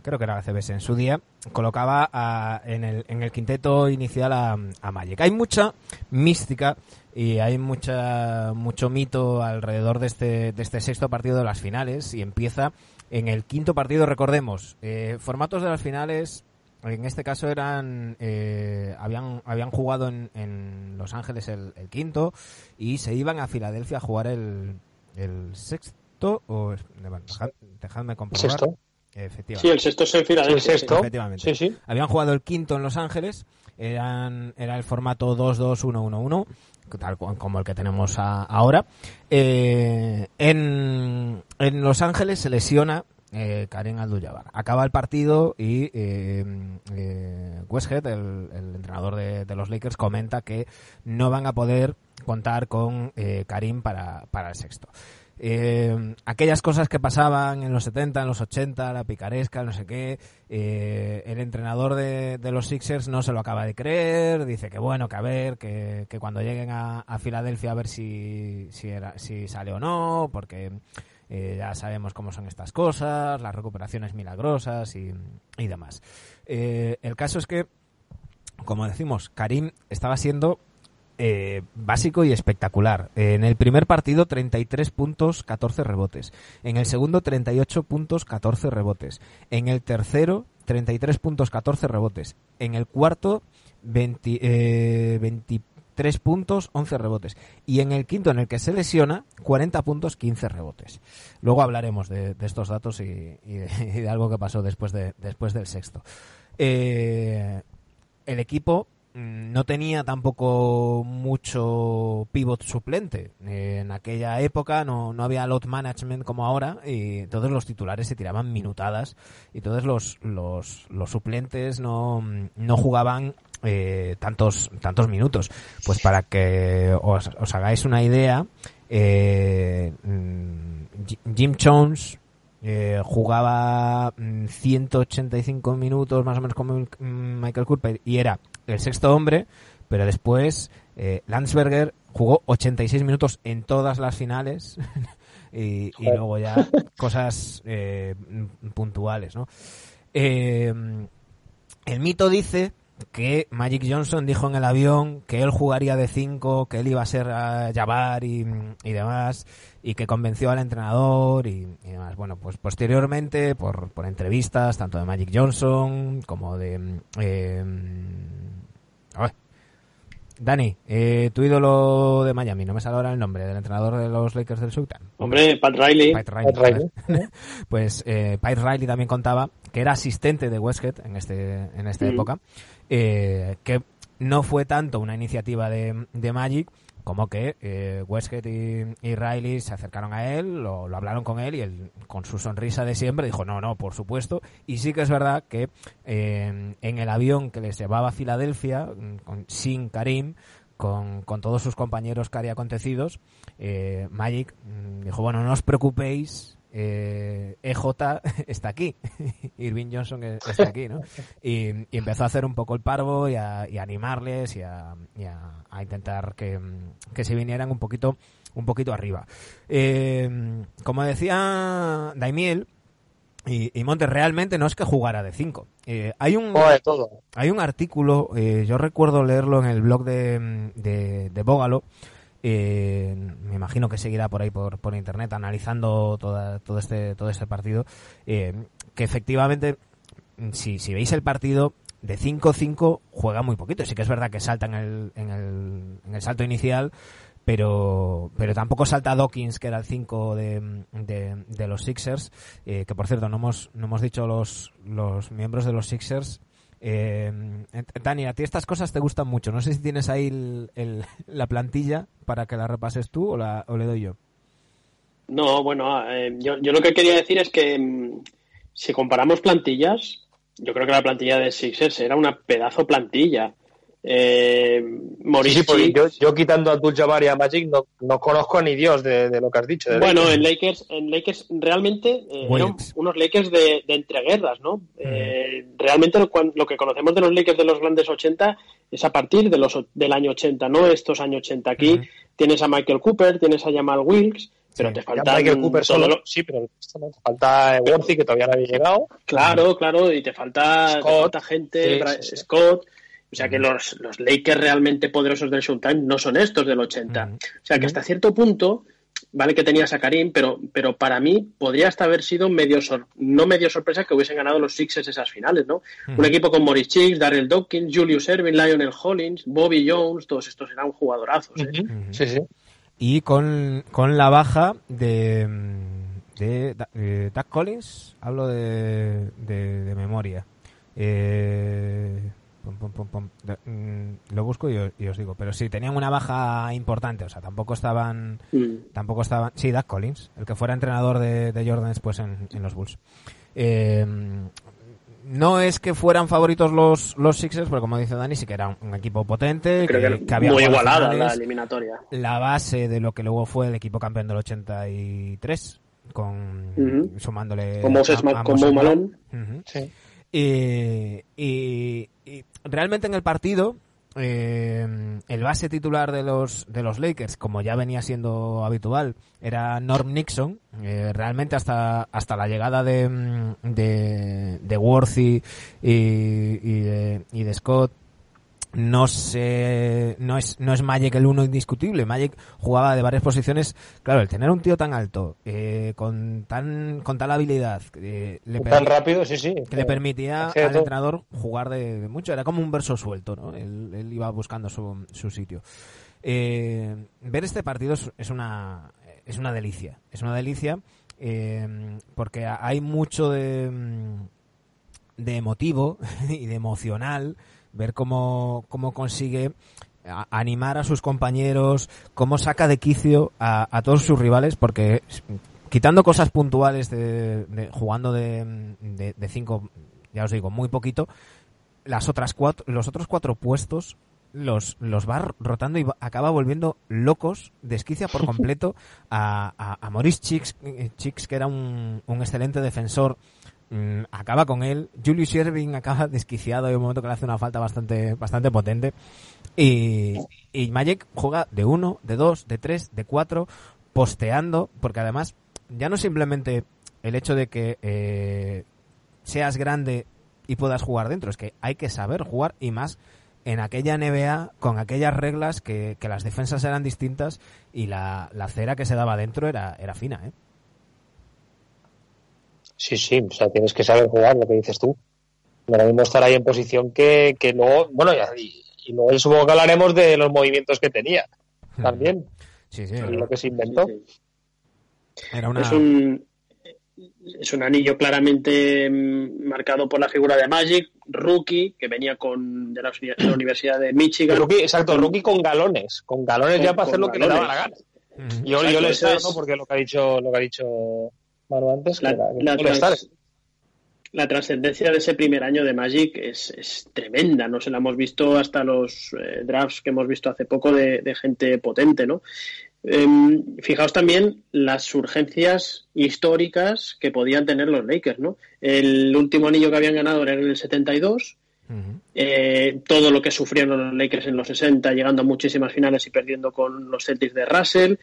S1: creo que era la CBS en su día, colocaba a- en, el, en el quinteto inicial a, a Magic. Hay mucha mística y hay mucha mucho mito alrededor de este, de este sexto partido de las finales y empieza en el quinto partido, recordemos, eh, formatos de las finales en este caso eran eh, habían habían jugado en, Los Ángeles el, el quinto y se iban a Filadelfia a jugar el, el sexto o dejad- dejadme comprobar.
S2: Sexto.
S1: Efectivamente.
S3: Sí, el sexto es en Filadelfia.
S2: El sexto.
S1: Efectivamente.
S2: Sí, sí.
S1: Habían jugado el quinto en Los Ángeles, eran, era el formato 2-2-1-1-1, tal como el que tenemos a- ahora. Eh, en, en Los Ángeles se lesiona eh, Karim Abdul-Jabbar. Acaba el partido y eh, eh, Westhead, el, el entrenador de, de los Lakers, comenta que no van a poder contar con eh, Karim para, para el sexto. Eh, aquellas cosas que pasaban en los 70, en los 80, la picaresca, no sé qué, eh, el entrenador de, los Sixers no se lo acaba de creer, dice que bueno, que a ver, que, que cuando lleguen a, Filadelfia a ver si, si, era, si sale o no, porque ya sabemos cómo son estas cosas, las recuperaciones milagrosas y, y demás. El caso es que, como decimos, Karim estaba siendo eh, básico y espectacular. En el primer partido 33 puntos, 14 rebotes. En el segundo 38 puntos, 14 rebotes. En el tercero 33 puntos, 14 rebotes. En el cuarto 20, eh, 23 puntos, 11 rebotes. Y en el quinto, en el que se lesiona, 40 puntos, 15 rebotes. Luego hablaremos de, de estos datos y, y de, y de algo que pasó después, de, después del sexto. Eh, el equipo no tenía tampoco mucho pivot suplente. Eh, en aquella época no, no había lot management como ahora y todos los titulares se tiraban minutadas y todos los, los, los suplentes no, no jugaban eh, tantos, tantos minutos. Pues para que os, os hagáis una idea, eh, mm, Ji- Jim Jones eh, jugaba mm, 185 minutos más o menos como mm, Michael Cooper y era el sexto hombre, pero después eh, Landsberger jugó 86 minutos en todas las finales y, luego ya cosas eh, mm, puntuales, ¿no? Eh, el mito dice que Magic Johnson dijo en el avión que él jugaría de 5, que él iba a ser a Jabbar y, y demás, y que convenció al entrenador y, y demás. Bueno, pues posteriormente, por, por entrevistas, tanto de Magic Johnson como de... eh, ver. Dani, eh, tu ídolo de Miami, no me sale ahora el nombre, del entrenador de los Lakers del Sultan.
S3: Hombre, Pat Riley.
S1: Pat Riley,
S2: Pat Riley.
S1: joder. pues eh, Pat Riley también contaba que era asistente de Westhead en este en esta
S3: Mm.
S1: época, eh, que no fue tanto una iniciativa de, de Magic como que eh, Westhead y, Riley se acercaron a él, lo, hablaron con él y él con su sonrisa de siempre dijo no, no, por supuesto. Y sí que es verdad que eh, en el avión que les llevaba a Filadelfia, mm, con, sin Karim, con, con todos sus compañeros cari acontecidos, eh, Magic mm, dijo, bueno, no os preocupéis, eh, EJ está aquí, Irving Johnson e- está aquí, ¿no? Y, y empezó a hacer un poco el parvo y a, y a animarles y, a, y a- a intentar que, que se vinieran un poquito un poquito arriba. Eh, como decía Daimiel, y, y Montes realmente no es que jugara de 5. hay un hay un artículo, eh, yo recuerdo leerlo en el blog de, de, de Bógalo, eh, me imagino que seguirá por ahí por, por internet analizando toda, todo este todo este partido, eh, que efectivamente, si, veis el partido, de 5-5 juega muy poquito. Sí que es verdad que salta en el, en el, en el salto inicial, pero pero tampoco salta Dawkins, que era el 5 de, de, de los Sixers, eh, que por cierto no hemos, no hemos dicho los, los miembros de los Sixers. Eh, Dani, a ti estas cosas te gustan mucho. No sé si tienes ahí el- la plantilla para que la repases tú o, la, o le doy yo.
S3: No, bueno, eh, yo, yo lo que quería decir es que mm, si comparamos plantillas, yo creo que la plantilla de Sixers era una pedazo plantilla. Eh,
S2: Sí,
S3: Maurice
S2: sí, porque
S3: Cheek-
S2: yo, yo quitando a Abdul Jabbar y a Magic no, no conozco ni Dios de, de lo que has dicho. de
S3: Bueno,
S2: Lakers.
S3: en Lakers, en Lakers realmente eh, eran unos Lakers de, de entreguerras, ¿no? Eh, realmente lo, lo que conocemos de los Lakers de los grandes 80 es a partir de los, del año 80, no estos años 80. Aquí
S1: Ujú.
S3: tienes a Michael Cooper, tienes a Jamal Wilkes, pero
S1: Sí.
S3: te
S2: Ya
S3: faltan
S2: Michael Cooper solo,
S3: lo-
S2: sí, pero no, te falta Worthy, que todavía no había llegado.
S3: Claro, claro, y te falta, te
S2: Scott.
S3: falta gente,
S2: Sí, sí, sí.
S3: Scott. O sea que los, los Lakers realmente poderosos del Showtime no son estos del 80.
S1: Ujú.
S3: O sea que hasta cierto punto vale que tenías a Karim, pero, pero para mí podría hasta haber sido medio no medio sorpresa que hubiesen ganado los Sixers esas finales, ¿no? Un equipo con Morris Chicks, Darrell Dawkins, Julius Erving, Lionel Hollins, Bobby Jones, todos estos eran jugadorazos. ¿eh?
S2: Sí, sí.
S1: Y con, con la baja de, de, de Doug Collins, hablo de, de, de memoria. Eh, Mm, lo busco y os, digo, pero sí, tenían una baja importante, o sea, tampoco estaban, mm. tampoco estaban, sí, Doug Collins, el que fuera entrenador de, Jordan después en, los Bulls. Eh, no es que fueran favoritos los, los Sixers, porque como dice Dani, sí que era un, equipo potente, que, había
S3: muy igualada la eliminatoria.
S1: La base de lo que luego fue el equipo campeón del 83, con sumándole
S3: como Malone. sí.
S1: Y, realmente en el partido, eh, el base titular de los, de los Lakers, como ya venía siendo habitual, era Norm Nixon. Eh, realmente hasta, hasta la llegada de, de, de Worthy y, de, y de Scott, no se, no es, no es Magic el uno indiscutible. Magic jugaba de varias posiciones. Claro, el tener un tío tan alto, eh, con tan, con tal habilidad,
S2: eh, le tan rápido, sí, sí.
S1: Que le permitía al entrenador jugar de, mucho. Era como un verso suelto, ¿no? Él, iba buscando su, su sitio. Eh, ver este partido es, una, es una delicia. Es una delicia porque hay mucho de, de emotivo y de emocional ver cómo, cómo consigue animar a sus compañeros, cómo saca de quicio a, todos sus rivales, porque quitando cosas puntuales de, jugando de, de, cinco, ya os digo, muy poquito, las otras cuatro, los otros cuatro puestos los, los va rotando y acaba volviendo locos, desquicia por completo a, a, a Maurice Chicks, eh, Chicks, que era un, un excelente defensor Mm, acaba con él. Julius Irving acaba desquiciado. Hay un momento que le hace una falta bastante, bastante potente. Y, y Magic juega de uno, de dos, de tres, de cuatro, posteando, porque además ya no simplemente el hecho de que eh, seas grande y puedas jugar dentro, es que hay que saber jugar y más en aquella NBA con aquellas reglas que, que las defensas eran distintas y la, la cera que se daba dentro era, era fina, ¿eh?
S2: Sí, sí, o sea, tienes que saber jugar lo que dices tú. Ahora mismo estar ahí en posición que, que luego, bueno, y, y luego supongo que hablaremos de los movimientos que tenía también.
S1: Sí, sí.
S2: Lo que se inventó.
S3: Era una... Es un, es un anillo claramente marcado por la figura de Magic, rookie, que venía con de la, Universidad de Michigan.
S2: Rookie, exacto, rookie con galones, con galones ya para hacer lo que le daba la gana. Yo, yo le sé, ¿no? Porque lo que ha dicho, lo que ha dicho antes,
S3: la, trascendencia de ese primer año de Magic es, tremenda, ¿no? Se la hemos visto hasta los eh, drafts que hemos visto hace poco de, gente potente, ¿no? Em, fijaos también las urgencias históricas que podían tener los Lakers, ¿no? El último anillo que habían ganado era en el 72, eh, todo lo que sufrieron los Lakers en los 60, llegando a muchísimas finales y perdiendo con los Celtics de Russell.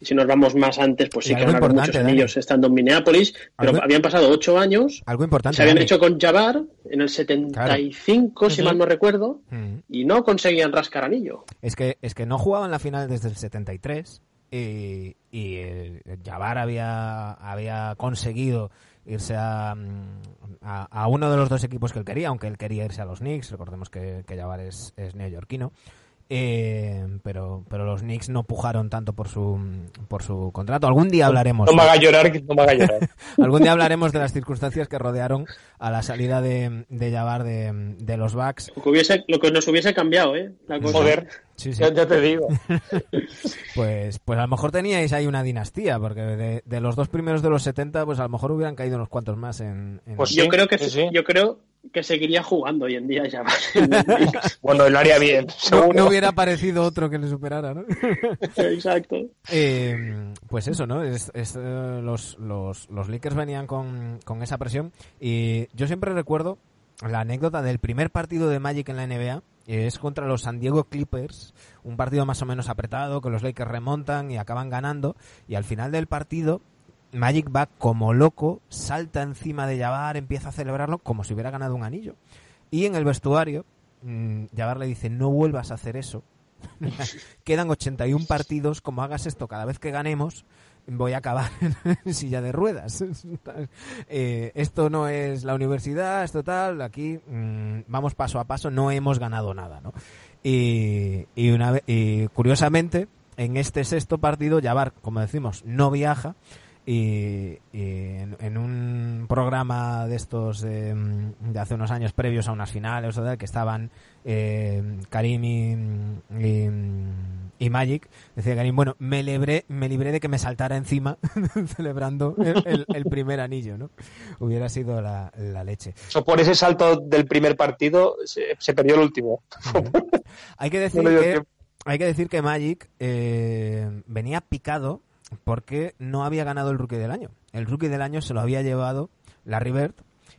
S3: Y si nos vamos más antes, pues sí que ganaron muchos anillos estando en Minneapolis, pero habían pasado ocho años.
S1: Algo importante.
S3: Se habían hecho con Jabbar en el 75, si mal no recuerdo, y no conseguían rascar anillo.
S1: Es que, es que no jugaban la final desde el 73 y, y el Jabbar había, había conseguido irse a, a, uno de los dos equipos que él quería, aunque él quería irse a los Knicks, recordemos que, que Jabbar es, es neoyorquino. Eh, pero, pero los Knicks no pujaron tanto por su, por su contrato. Algún día hablaremos.
S2: No me haga llorar, no me haga llorar.
S1: Algún día hablaremos de las circunstancias que rodearon a la salida de, de Jabbar de, de los Bucks.
S3: Lo que, hubiese, lo que nos hubiese cambiado, ¿eh?
S2: Joder, Ya, te digo.
S1: pues, pues a lo mejor teníais ahí una dinastía, porque de, de, los dos primeros de los 70, pues a lo mejor hubieran caído unos cuantos más en.
S3: Pues yo creo que sí, yo creo que seguiría jugando hoy en día ya.
S2: bueno, lo haría bien.
S1: No, hubiera aparecido otro que le superara, ¿no?
S3: Exacto.
S1: Eh, pues eso, ¿no? Es, eh, los, los, los Lakers venían con, con esa presión y yo siempre recuerdo la anécdota del primer partido de Magic en la NBA es contra los San Diego Clippers, un partido más o menos apretado, que los Lakers remontan y acaban ganando, y al final del partido Magic va como loco, salta encima de Jabbar, empieza a celebrarlo como si hubiera ganado un anillo. Y en el vestuario, mmm, le dice, no vuelvas a hacer eso, Quedan 81 partidos, como hagas esto cada vez que ganemos, voy a acabar en silla de ruedas. Eh, esto no es la universidad, esto tal, aquí mm, vamos paso a paso, no hemos ganado nada, ¿no? Y, y, una, y curiosamente, en este sexto partido, Jabbar, como decimos, no viaja, y, y en, en un programa de estos eh, de hace unos años previos a unas finales o tal, que estaban eh, Karim y, y, y Magic. Decía Karim bueno me libré me libré de que me saltara encima celebrando el, el- el primer anillo no hubiera sido la, la leche.
S2: Por ese salto del primer partido se, se perdió el último.
S1: hay que decir
S2: No
S1: que
S2: tiempo.
S1: hay que decir que Magic eh, venía picado porque no había ganado el rookie del año. El rookie del año se lo había llevado Larry Bird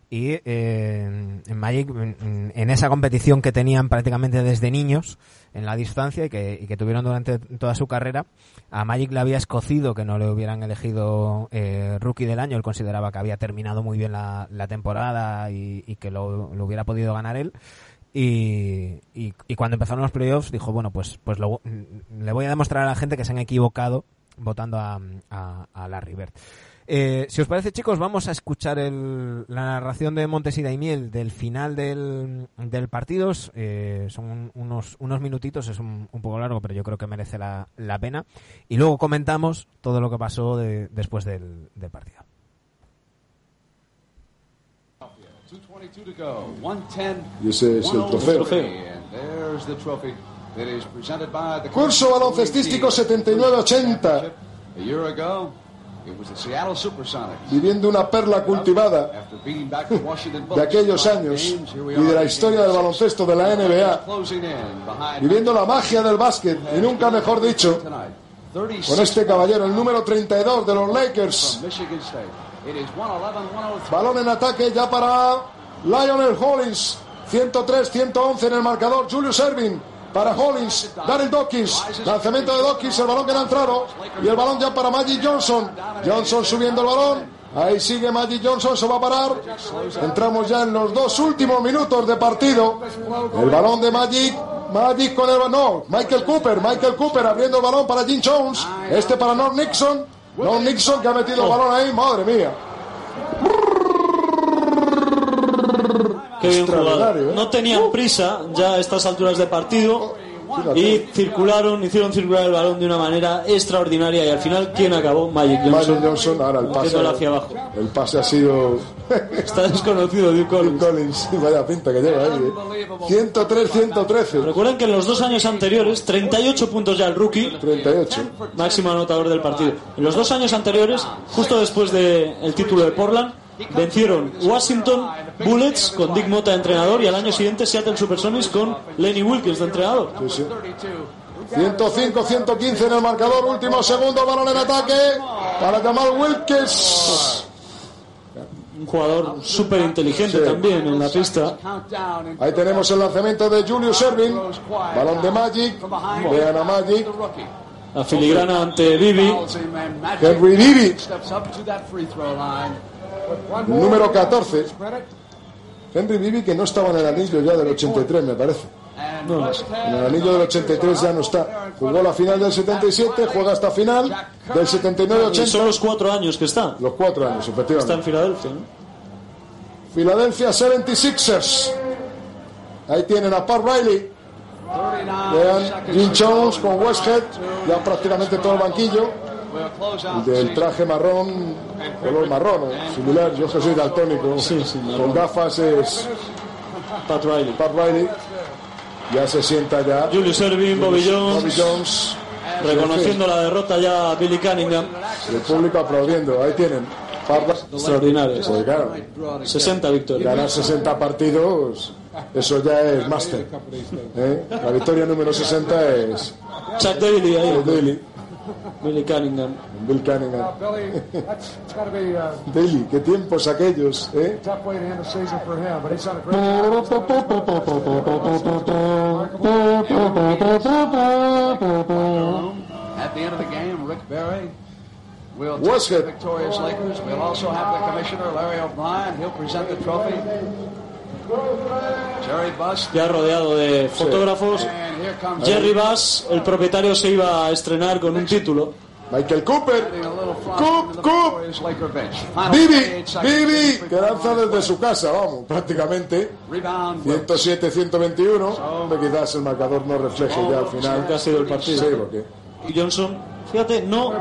S1: y eh, en Magic en, esa competición que tenían prácticamente desde niños en la distancia y que, y que tuvieron durante toda su carrera a Magic le había escocido que no le hubieran elegido eh, rookie del año él consideraba que había terminado muy bien la, temporada y, que lo, hubiera podido ganar él y, y, y cuando empezaron los playoffs dijo, bueno, pues, pues lo- le voy a demostrar a la gente que se han equivocado votando a, a, a Larry Bird. Eh, si os parece, chicos, vamos a escuchar el- la narración de Montes y Daimiel del final del, del partido. Eh, son unos, unos minutitos, es un, un poco largo, pero yo creo que merece la, la pena. Y luego comentamos todo lo que pasó de- después del, del partido.
S6: 222 to go. 110.
S4: Y ese es el trofeo. Curso baloncestístico 79-80.
S6: A year ago, it was the Seattle Supersonics.
S4: Viviendo una perla cultivada de aquellos años y de la historia del baloncesto de la. NBA, viviendo la magia del básquet y nunca mejor dicho,
S6: tonight. 36
S4: con este caballero, el número 32 de los Lakers.
S6: 111-103.
S4: Balón en ataque ya para Lionel Hollins. 103-111 en el marcador. Julius Erving para Hollins. Daryl Dawkins. Lanzamiento de Dawkins. El balón que ha entrado. Y el balón ya para Magic Johnson. Johnson subiendo el balón. Ahí sigue Magic Johnson. Se va a parar. Entramos ya en los dos últimos minutos de partido. El balón de Magic. Magic con el balón. No, Michael Cooper. Michael Cooper abriendo el balón para Jim Jones. Este para Norm Nixon. Norm Nixon que ha metido el balón ahí. Madre mía.
S5: Qué bien jugado.
S4: Extraordinario, ¿eh?
S5: No tenían prisa ya a estas alturas de partido y circularon, hicieron circular el balón de una manera extraordinaria y al final, ¿quién acabó? Magic Johnson.
S4: Magic Johnson, ahora el pase.
S5: Hacia abajo.
S4: El pase ha sido
S5: Está desconocido Duke Collins.
S4: Collins. Vaya pinta que lleva ahí. ¿eh? 103-113.
S5: Recuerden que en los dos años anteriores, 38 puntos ya el rookie,
S4: 38.
S5: máximo anotador del partido. En los dos años anteriores, justo después del título de Portland, vencieron Washington Bullets con Dick Mota de entrenador y al año siguiente Seattle Supersonics con Lenny Wilkins de entrenador.
S4: Sí, sí. 105-115 en el marcador. Último segundo, balón en ataque para Jamal Wilkes.
S5: Un jugador súper inteligente también en la pista.
S4: Ahí tenemos el lanzamiento de Julius Erving. Balón de Magic. Vean a Magic.
S5: La filigrana ante
S6: Magic
S4: Henry Bibi, número 14. Henry Bibi que no estaba en el anillo ya del 83, me parece.
S5: No.
S4: En el anillo del 83 ya no está. Jugó la final del 77, juega hasta final del 79-80.
S5: Son los cuatros años que está.
S4: Los cuatro años,
S5: Está en
S4: efectivamente.
S5: Filadelfia. ¿no?
S4: Philadelphia 76ers. Ahí tienen a Pat Riley.
S6: 39
S4: Vean, Jim Jones con
S6: the
S4: Westhead. Ya prácticamente todo el banquillo. Del traje marrón, color marrón, o similar. Yo que soy daltónico.
S5: Sí, sí, marrón.
S4: Con gafas es
S5: Pat Riley.
S4: Pat Riley. Ya se sienta ya.
S5: Julius Erving, Bobby Jones,
S4: Bobby Jones.
S5: reconociendo la derrota ya Billy Cunningham.
S4: El público aplaudiendo. Ahí tienen. Pat Riley.
S5: Extraordinarios.
S4: Pues claro,
S5: 60 victorias.
S4: ganar 60 partidos, eso ya es máster. ¿eh? La victoria número 60 es
S5: Chuck Daly ahí.
S4: el Daily.
S5: Billy Cunningham.
S4: Bill Cunningham.
S7: Billy, that's, it's got to be a
S4: Daily, qué tiempos aquellos, ¿eh?
S7: tough way to end the season for him, but he's done a great
S6: At the end of the game, Rick Barry will take the victorious Lakers. We'll also have the commissioner, Larry O'Brien. He'll present the trophy. Jerry Buss.
S5: ya rodeado de fotógrafos.
S6: Comes
S5: Jerry Bass, el propietario, se iba a estrenar con un título.
S4: Michael Cooper. Coop, Coop. Bibi,
S6: 28 seconds.
S4: Bibi, que lanza desde su casa, vamos, prácticamente.
S6: Rebound. Wilkes.
S4: 107-121. Hombre, Quizás el marcador no refleje ya al final.
S5: que ha sido el partido.
S4: Sí, porque
S5: Johnson, fíjate, no,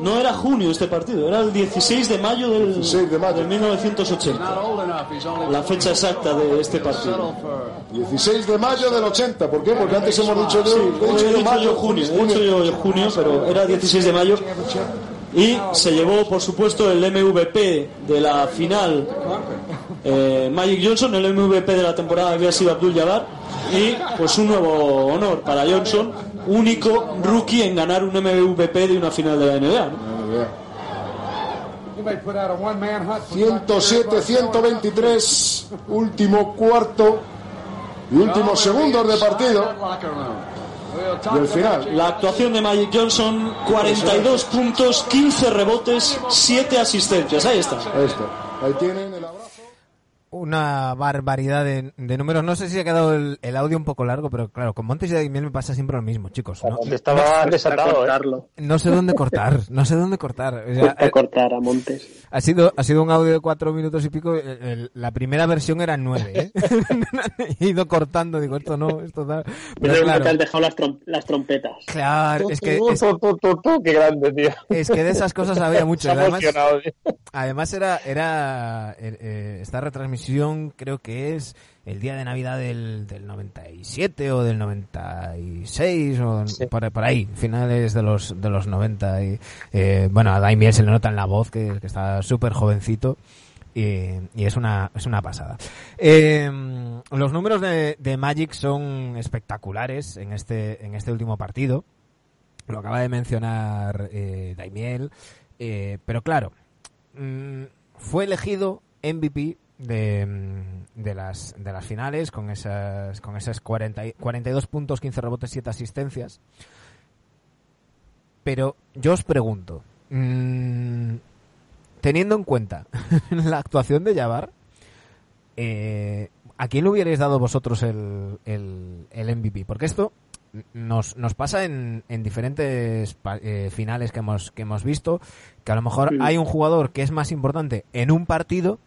S5: no era junio este partido, era el 16 de mayo del,
S4: 16 de mayo.
S5: del 1980.
S6: Not old enough. He's only
S5: La fecha exacta de este partido.
S6: for
S4: 16 de mayo del 80. ¿Por qué? Porque antes hemos dicho yo, he dicho yo mayo,
S5: yo junio, he dicho yo junio, pero era 16 de mayo. Y se llevó, por supuesto, el MVP de la final. Eh, Magic Johnson, el MVP de la temporada había sido Abdul Jabbar. Y pues un nuevo honor para Johnson, único rookie en ganar un MVP de una final de la NBA. ¿no?
S7: You may put out a one-man hunt. for Dr.
S4: 107-123, último cuarto y últimos segundos de partido. Y el final.
S5: La actuación de Magic Johnson, 42 puntos, 15 rebotes, 7 asistencias. Ahí está.
S4: Esto. Ahí tienen el abrazo.
S1: Una barbaridad de, de números. No sé si ha quedado el, el audio un poco largo, pero claro, con Montes y Daimiel me pasa siempre lo mismo, chicos. No,
S2: Estaba
S3: Para
S2: desatado, ¿eh?
S3: cortarlo.
S1: no sé dónde cortar, no sé dónde cortar. O sea, eh,
S3: cortar a Montes.
S1: ha sido ha sido un audio de cuatro minutos y pico. el- el- la primera versión era nueve. ¿eh? He ido cortando, digo esto no, esto da. Pero
S3: Pero te
S1: claro,
S3: has dejado las, trom- las trompetas.
S1: claro, es que es,
S2: qué grande, tío.
S1: es que de esas cosas había mucho. Además,
S2: emocionado, tío.
S1: Además era era eh, eh, esta retransmisión creo que es el día de Navidad del, del 97 o del 96 o
S2: Sí.
S1: por, por ahí, finales de los de los 90 y eh, bueno, a Daimiel se le nota en la voz que, que está súper jovencito y, y es una es una pasada. Eh, los números de, de Magic son espectaculares en este en este último partido. Lo acaba de mencionar eh, Daimiel, eh, pero claro, mm, fue elegido MVP de, mm, de las de las finales con esas con esas 40 y- 42 puntos, 15 rebotes, 7 asistencias. Pero yo os pregunto, mm, teniendo en cuenta la actuación de Jabbar, eh, ¿a quién le hubierais dado vosotros el, el, el MVP? Porque esto nos, nos pasa en, en diferentes eh, finales que hemos, que hemos visto, que a lo mejor hay un jugador que es más importante en un partido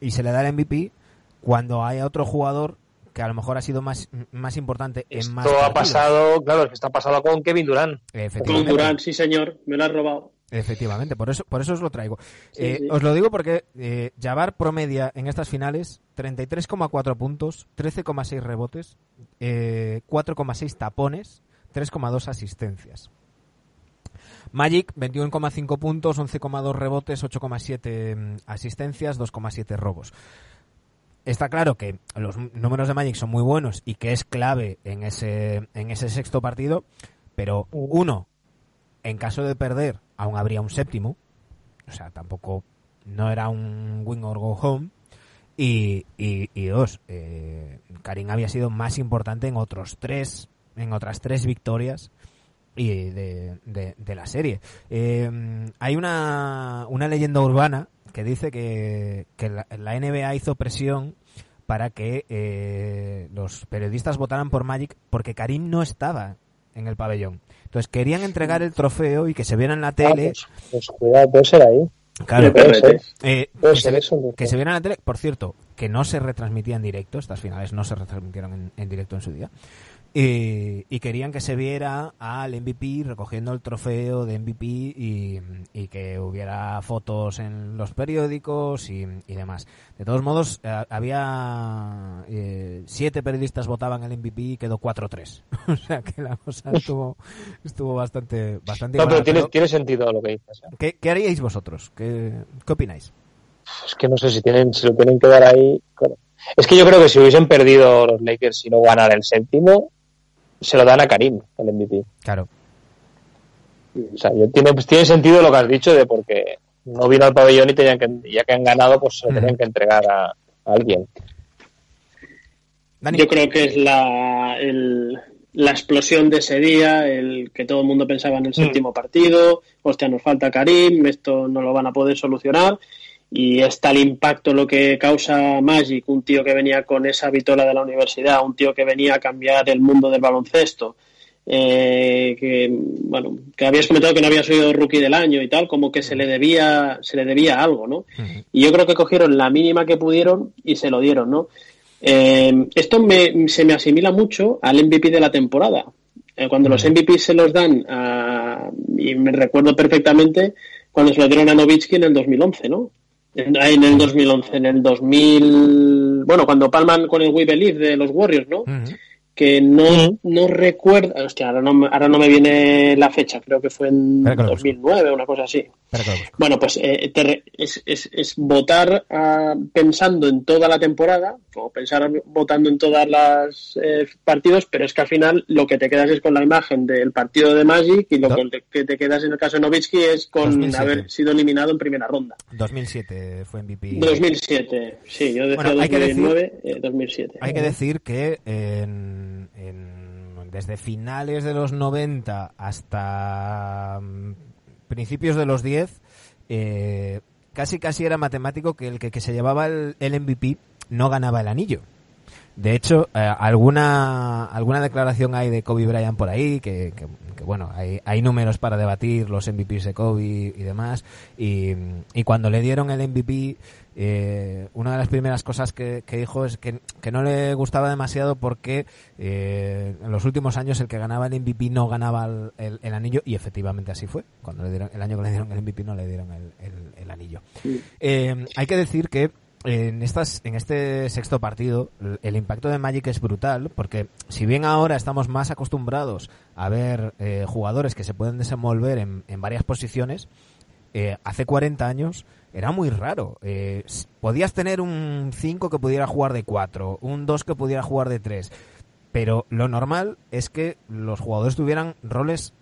S1: y se le da el MVP cuando hay otro jugador que a lo mejor ha sido más, más importante en más
S2: Esto ha
S1: partidos.
S2: pasado, claro, es que está pasado con Kevin Durant.
S3: Con
S1: Efectivamente.
S3: Durán, sí señor, me lo has robado.
S1: Efectivamente, por eso, por eso os lo traigo.
S3: Sí,
S1: Eh,
S3: sí.
S1: Os lo digo porque eh, Jabbar promedia en estas finales 33,4 puntos, 13,6 rebotes, eh, 4,6 tapones, 3,2 asistencias. Magic 21,5 puntos, 11,2 rebotes, 8,7 mm, asistencias, 2,7 robos. Está claro que los números de Magic son muy buenos y que es clave en ese, en ese sexto partido, pero uno, en caso de perder, aún habría un séptimo. O sea, tampoco no era un win or go home. Y, y, y dos, eh, Karim había sido más importante en otros tres, en otras tres victorias y de, de, de la serie. Eh, hay una, una leyenda urbana que dice que, que la, la NBA hizo presión para que eh, los periodistas votaran por Magic porque Karim no estaba en el pabellón. Entonces querían entregar el trofeo y que se viera en la
S2: Ah,
S1: tele.
S2: pues, pues cuidado, puede ser ahí.
S1: Claro,
S2: puede ser.
S1: eh,
S2: Puede
S1: que,
S2: ser
S1: se,
S2: eso,
S1: que se viera en la tele. Por cierto, que no se retransmitía en directo, estas finales no se retransmitieron en, en directo en su día. Y, y querían que se viera al MVP recogiendo el trofeo de MVP y, y que hubiera fotos en los periódicos y, y demás. De todos modos, eh, había eh, siete periodistas votaban el MVP y quedó 4-3. o sea que la cosa estuvo, estuvo bastante, bastante
S2: No, pero tiene,
S1: Pero,
S2: tiene sentido lo que dices. ¿eh?
S1: ¿qué, qué haríais vosotros? ¿Qué, qué opináis?
S2: Es que no sé si tienen, si lo tienen que dar ahí. claro. Es que yo creo que si hubiesen perdido los Lakers y no ganar el séptimo, se lo dan a Karim, el MVP.
S1: Claro.
S2: O sea, yo- tiene, pues, tiene sentido lo que has dicho de porque no vino al pabellón y tenían que, ya que han ganado, pues se lo tenían que entregar a, a alguien.
S1: Dani.
S3: Yo creo que es la, el- la explosión de ese día, el que todo el mundo pensaba en el séptimo partido, hostia, nos falta Karim, esto no lo van a poder solucionar. Y es tal impacto lo que causa Magic, un tío que venía con esa vitola de la universidad, un tío que venía a cambiar el mundo del baloncesto, eh, que bueno, que habías comentado que no había sido rookie del año y tal, como que se le debía, se le debía algo, ¿no? Y yo creo que cogieron la mínima que pudieron y se lo dieron, ¿no? Eh, esto me, se me asimila mucho al MVP de la temporada. Eh, cuando los MVP se los dan, a, y me recuerdo perfectamente cuando se lo dieron a Novitsky en el 2011, ¿no? En, en el 2011, en el 2000, bueno, cuando palman con el We Believe de los Warriors, ¿no? que no, no recuerdo, hostia, ahora no, ahora no me viene la fecha, creo que fue en 2009 o una cosa así. Bueno, pues eh, te, es, es, es, votar ah, pensando en toda la temporada, o pensar votando en todas las eh, partidos, pero es que al final lo que te quedas es con la imagen del partido de Magic y lo que te quedas en el caso de Novitsky es con 2007. haber sido eliminado en primera ronda.
S1: 2007 fue MVP.
S3: 2007, sí, yo decía bueno, 2009, decir, eh, 2007.
S1: Hay que decir que en desde finales de los 90 hasta mm, principios de los 10, eh, casi casi era matemático que el que, que se llevaba el, el, MVP no ganaba el anillo. De hecho, eh, alguna alguna declaración hay de Kobe Bryant por ahí, que, que, que, bueno, hay, hay números para debatir los MVPs de Kobe y demás, y, y cuando le dieron el MVP, eh, una de las primeras cosas que, que dijo es que, que, no le gustaba demasiado porque eh, en los últimos años el que ganaba el MVP no ganaba el, el, el, anillo y efectivamente así fue. Cuando le dieron, el año que le dieron el MVP no le dieron el, el anillo. Eh, hay que decir que en estas en este sexto partido el impacto de Magic es brutal porque si bien ahora estamos más acostumbrados a ver eh, jugadores que se pueden desenvolver en, en varias posiciones eh, hace 40 años era muy raro. Eh, podías tener un 5 que pudiera jugar de 4, un 2 que pudiera jugar de 3, pero lo normal es que los jugadores tuvieran roles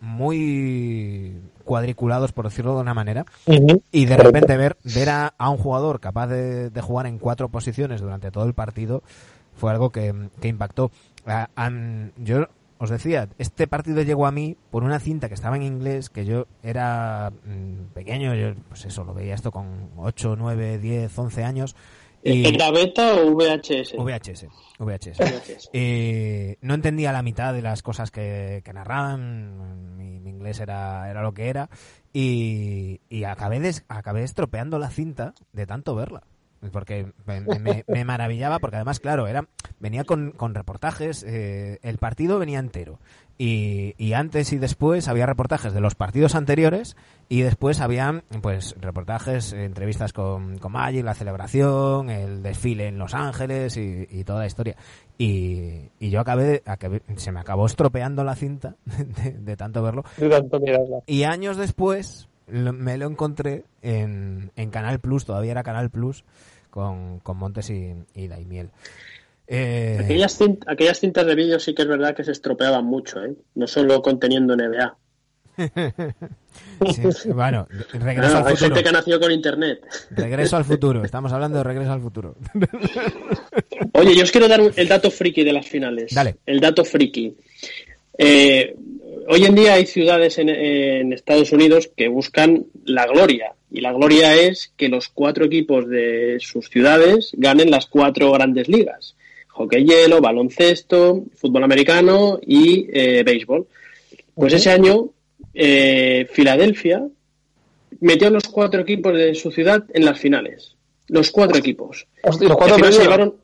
S1: muy cuadriculados, por decirlo de una manera, uh -huh. y de repente ver, ver a, a un jugador capaz de, de, jugar en cuatro posiciones durante todo el partido fue algo que, que impactó. Uh, um, yo os decía, este partido llegó a mí por una cinta que estaba en inglés, que yo era mmm, pequeño, yo pues eso, lo veía esto con 8, 9, 10, 11 años.
S3: Y... ¿Era beta o VHS?
S1: VHS. VHS. VHS. Eh, no entendía la mitad de las cosas que, que narraban, mi, mi, inglés era, era lo que era, y, y acabé, des, acabé estropeando la cinta de tanto verla porque me, me, me, maravillaba, porque además, claro, era venía con, con reportajes, eh, el partido venía entero. Y, y, antes y después había reportajes de los partidos anteriores y después habían pues reportajes, entrevistas con, con Magic, la celebración, el desfile en Los Ángeles y, y toda la historia. Y, y yo acabé, acabé, se me acabó estropeando la cinta de, de tanto verlo. Y años después me lo encontré en, en Canal Plus, todavía era Canal Plus, con, con Montes y, y Daimiel.
S3: Eh... Aquellas, cintas, aquellas, cintas de vídeo sí que es verdad que se estropeaban mucho, ¿eh? no solo conteniendo NBA.
S1: sí, bueno, regreso
S3: no,
S1: al
S3: hay
S1: futuro.
S3: gente que ha nacido con internet.
S1: Regreso al futuro, estamos hablando de regreso al futuro.
S3: Oye, yo os quiero dar el dato friki de las finales.
S1: Dale.
S3: El dato friki. Eh, hoy en día hay ciudades en, en, Estados Unidos que buscan la gloria. Y la gloria es que los cuatro equipos de sus ciudades ganen las cuatro grandes ligas. Hockey hielo, baloncesto, fútbol americano y eh, béisbol. Pues uh -huh. ese año, eh, Filadelfia metió los cuatro equipos de su ciudad en las finales. Los cuatro equipos.
S2: Hostia, los cuatro
S3: llevaron...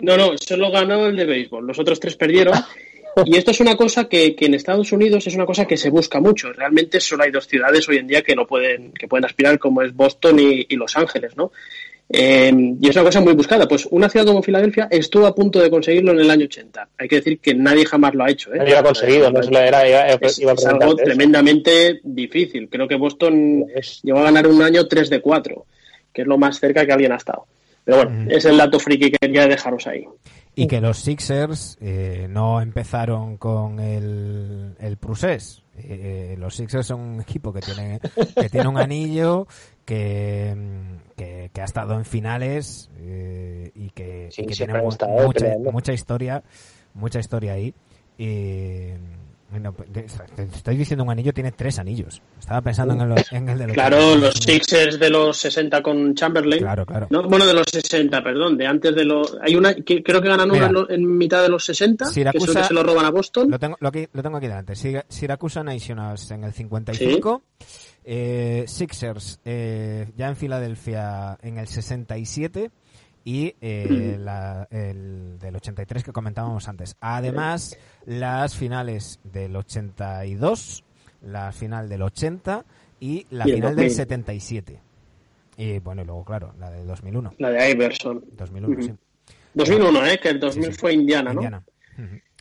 S3: No, no, solo ganó el de béisbol. Los otros tres perdieron. Y esto es una cosa que, que, en Estados Unidos es una cosa que se busca mucho. Realmente solo hay dos ciudades hoy en día que no pueden, que pueden aspirar, como es Boston y, y Los Ángeles, ¿no? Eh, y es una cosa muy buscada. Pues una ciudad como Filadelfia estuvo a punto de conseguirlo en el año 80. Hay que decir que nadie jamás lo ha hecho. ¿eh?
S2: Nadie lo ha conseguido, no lo era. Iba,
S3: es, iba es algo tremendamente difícil. Creo que Boston es. llegó a ganar un año 3 de 4, que es lo más cerca que alguien ha estado. Pero bueno, mm. es el dato friki que quería dejaros ahí
S1: y que los Sixers eh, no empezaron con el, el Prusés. Eh, los Sixers son un equipo que tiene, que tiene un anillo, que, que, que, ha estado en finales eh, y que,
S2: sí,
S1: y que tiene mu mucha, mucha, historia, mucha historia ahí. Y, Bueno, pues, te te estoy diciendo un anillo, tiene tres anillos. Estaba pensando en el, en el de los
S3: Claro, los Sixers de los 60 con Chamberlain.
S1: Claro, claro.
S3: No, bueno, de los 60, perdón, de antes de los... Hay una, que creo que ganan
S1: Mira.
S3: una en, mitad de los 60, que es
S1: Siracusa-
S3: lo que se lo roban a Boston.
S1: Lo tengo, lo, aquí- lo tengo aquí delante. Siracusa Nationals en el 55. eh, Sixers eh, ya en Filadelfia en el 67. Y eh, la- el del 83 que comentábamos antes. Además, las finales del 82, la final del 80 y la
S3: Y
S1: final del
S3: 2000.
S1: 77. Y bueno, y luego, claro, la del 2001.
S3: La de Iverson.
S1: 2001,
S3: Ujú.
S1: sí.
S3: 2001, ¿eh? Que el 2000
S1: Sí, sí.
S3: fue Indiana, ¿no?
S1: Indiana.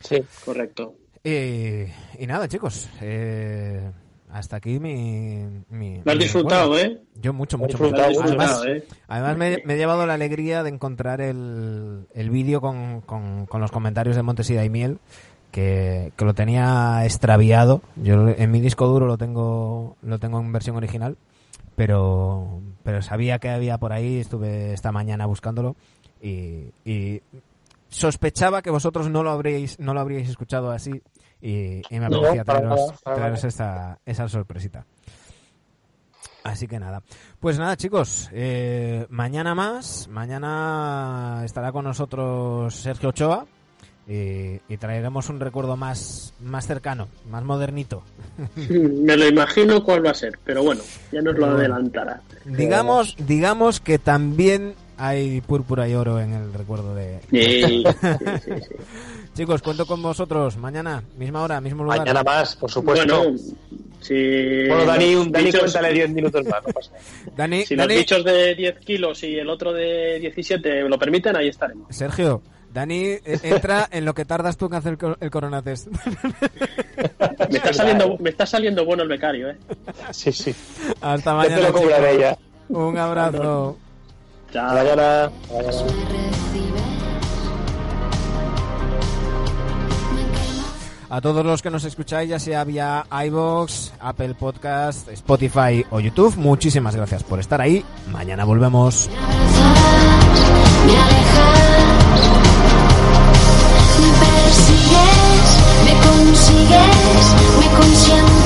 S2: Sí.
S3: Correcto.
S1: Eh, y nada, chicos. eh, hasta aquí mi. mi
S3: Lo has
S1: mi
S3: disfrutado,
S1: recuerdo.
S3: ¿eh?
S1: Yo mucho, mucho, mucho. Además,
S3: ¿eh?
S1: además me, me he llevado la alegría de encontrar el, el vídeo con, con, con los comentarios de Montesida y Miel. Que, que lo tenía extraviado. Yo en mi disco duro lo tengo, lo tengo en versión original. Pero, pero sabía que había por ahí. Estuve esta mañana buscándolo. Y, y sospechaba que vosotros no lo habríais, no lo habríais escuchado así. Y, y me
S2: No,
S1: apetecía
S2: para
S1: traeros, traeros esta, esa sorpresita. Así que nada. Pues nada, chicos. eh, mañana más. Mañana estará con nosotros Sergio Ochoa. Y, y traeremos un recuerdo más, más cercano, más modernito.
S3: Me lo imagino cuál va a ser, pero bueno, ya nos lo adelantará.
S1: Digamos, digamos que también hay púrpura y oro en el recuerdo de...
S3: Sí, sí, sí, sí.
S1: Chicos, cuento con vosotros mañana, misma hora, mismo lugar.
S2: Mañana más, por supuesto.
S3: Bueno,
S2: Bueno,
S3: si
S2: Dani,
S3: los
S2: un, Dani
S3: bichos-
S2: cuéntale 10 minutos más. No pasa nada.
S1: Dani,
S3: si los
S1: Dani-
S3: bichos de 10 kilos y el otro de 17 lo permiten, ahí estaremos.
S1: Sergio, Dani eh, entra en lo que tardas tú en hacer el coronatest.
S3: Me está saliendo, me está saliendo bueno el becario, ¿eh?
S2: Sí, sí.
S1: Hasta
S2: Ya te
S1: mañana.
S2: lo cobraré ya.
S1: Un abrazo.
S3: Chao.
S2: Mañana. mañana.
S1: A todos los que nos escucháis, ya sea vía iBox, Apple Podcast, Spotify o YouTube, muchísimas gracias por estar ahí. Mañana volvemos.
S8: me alejas, me persigues, me consigues, me consientes.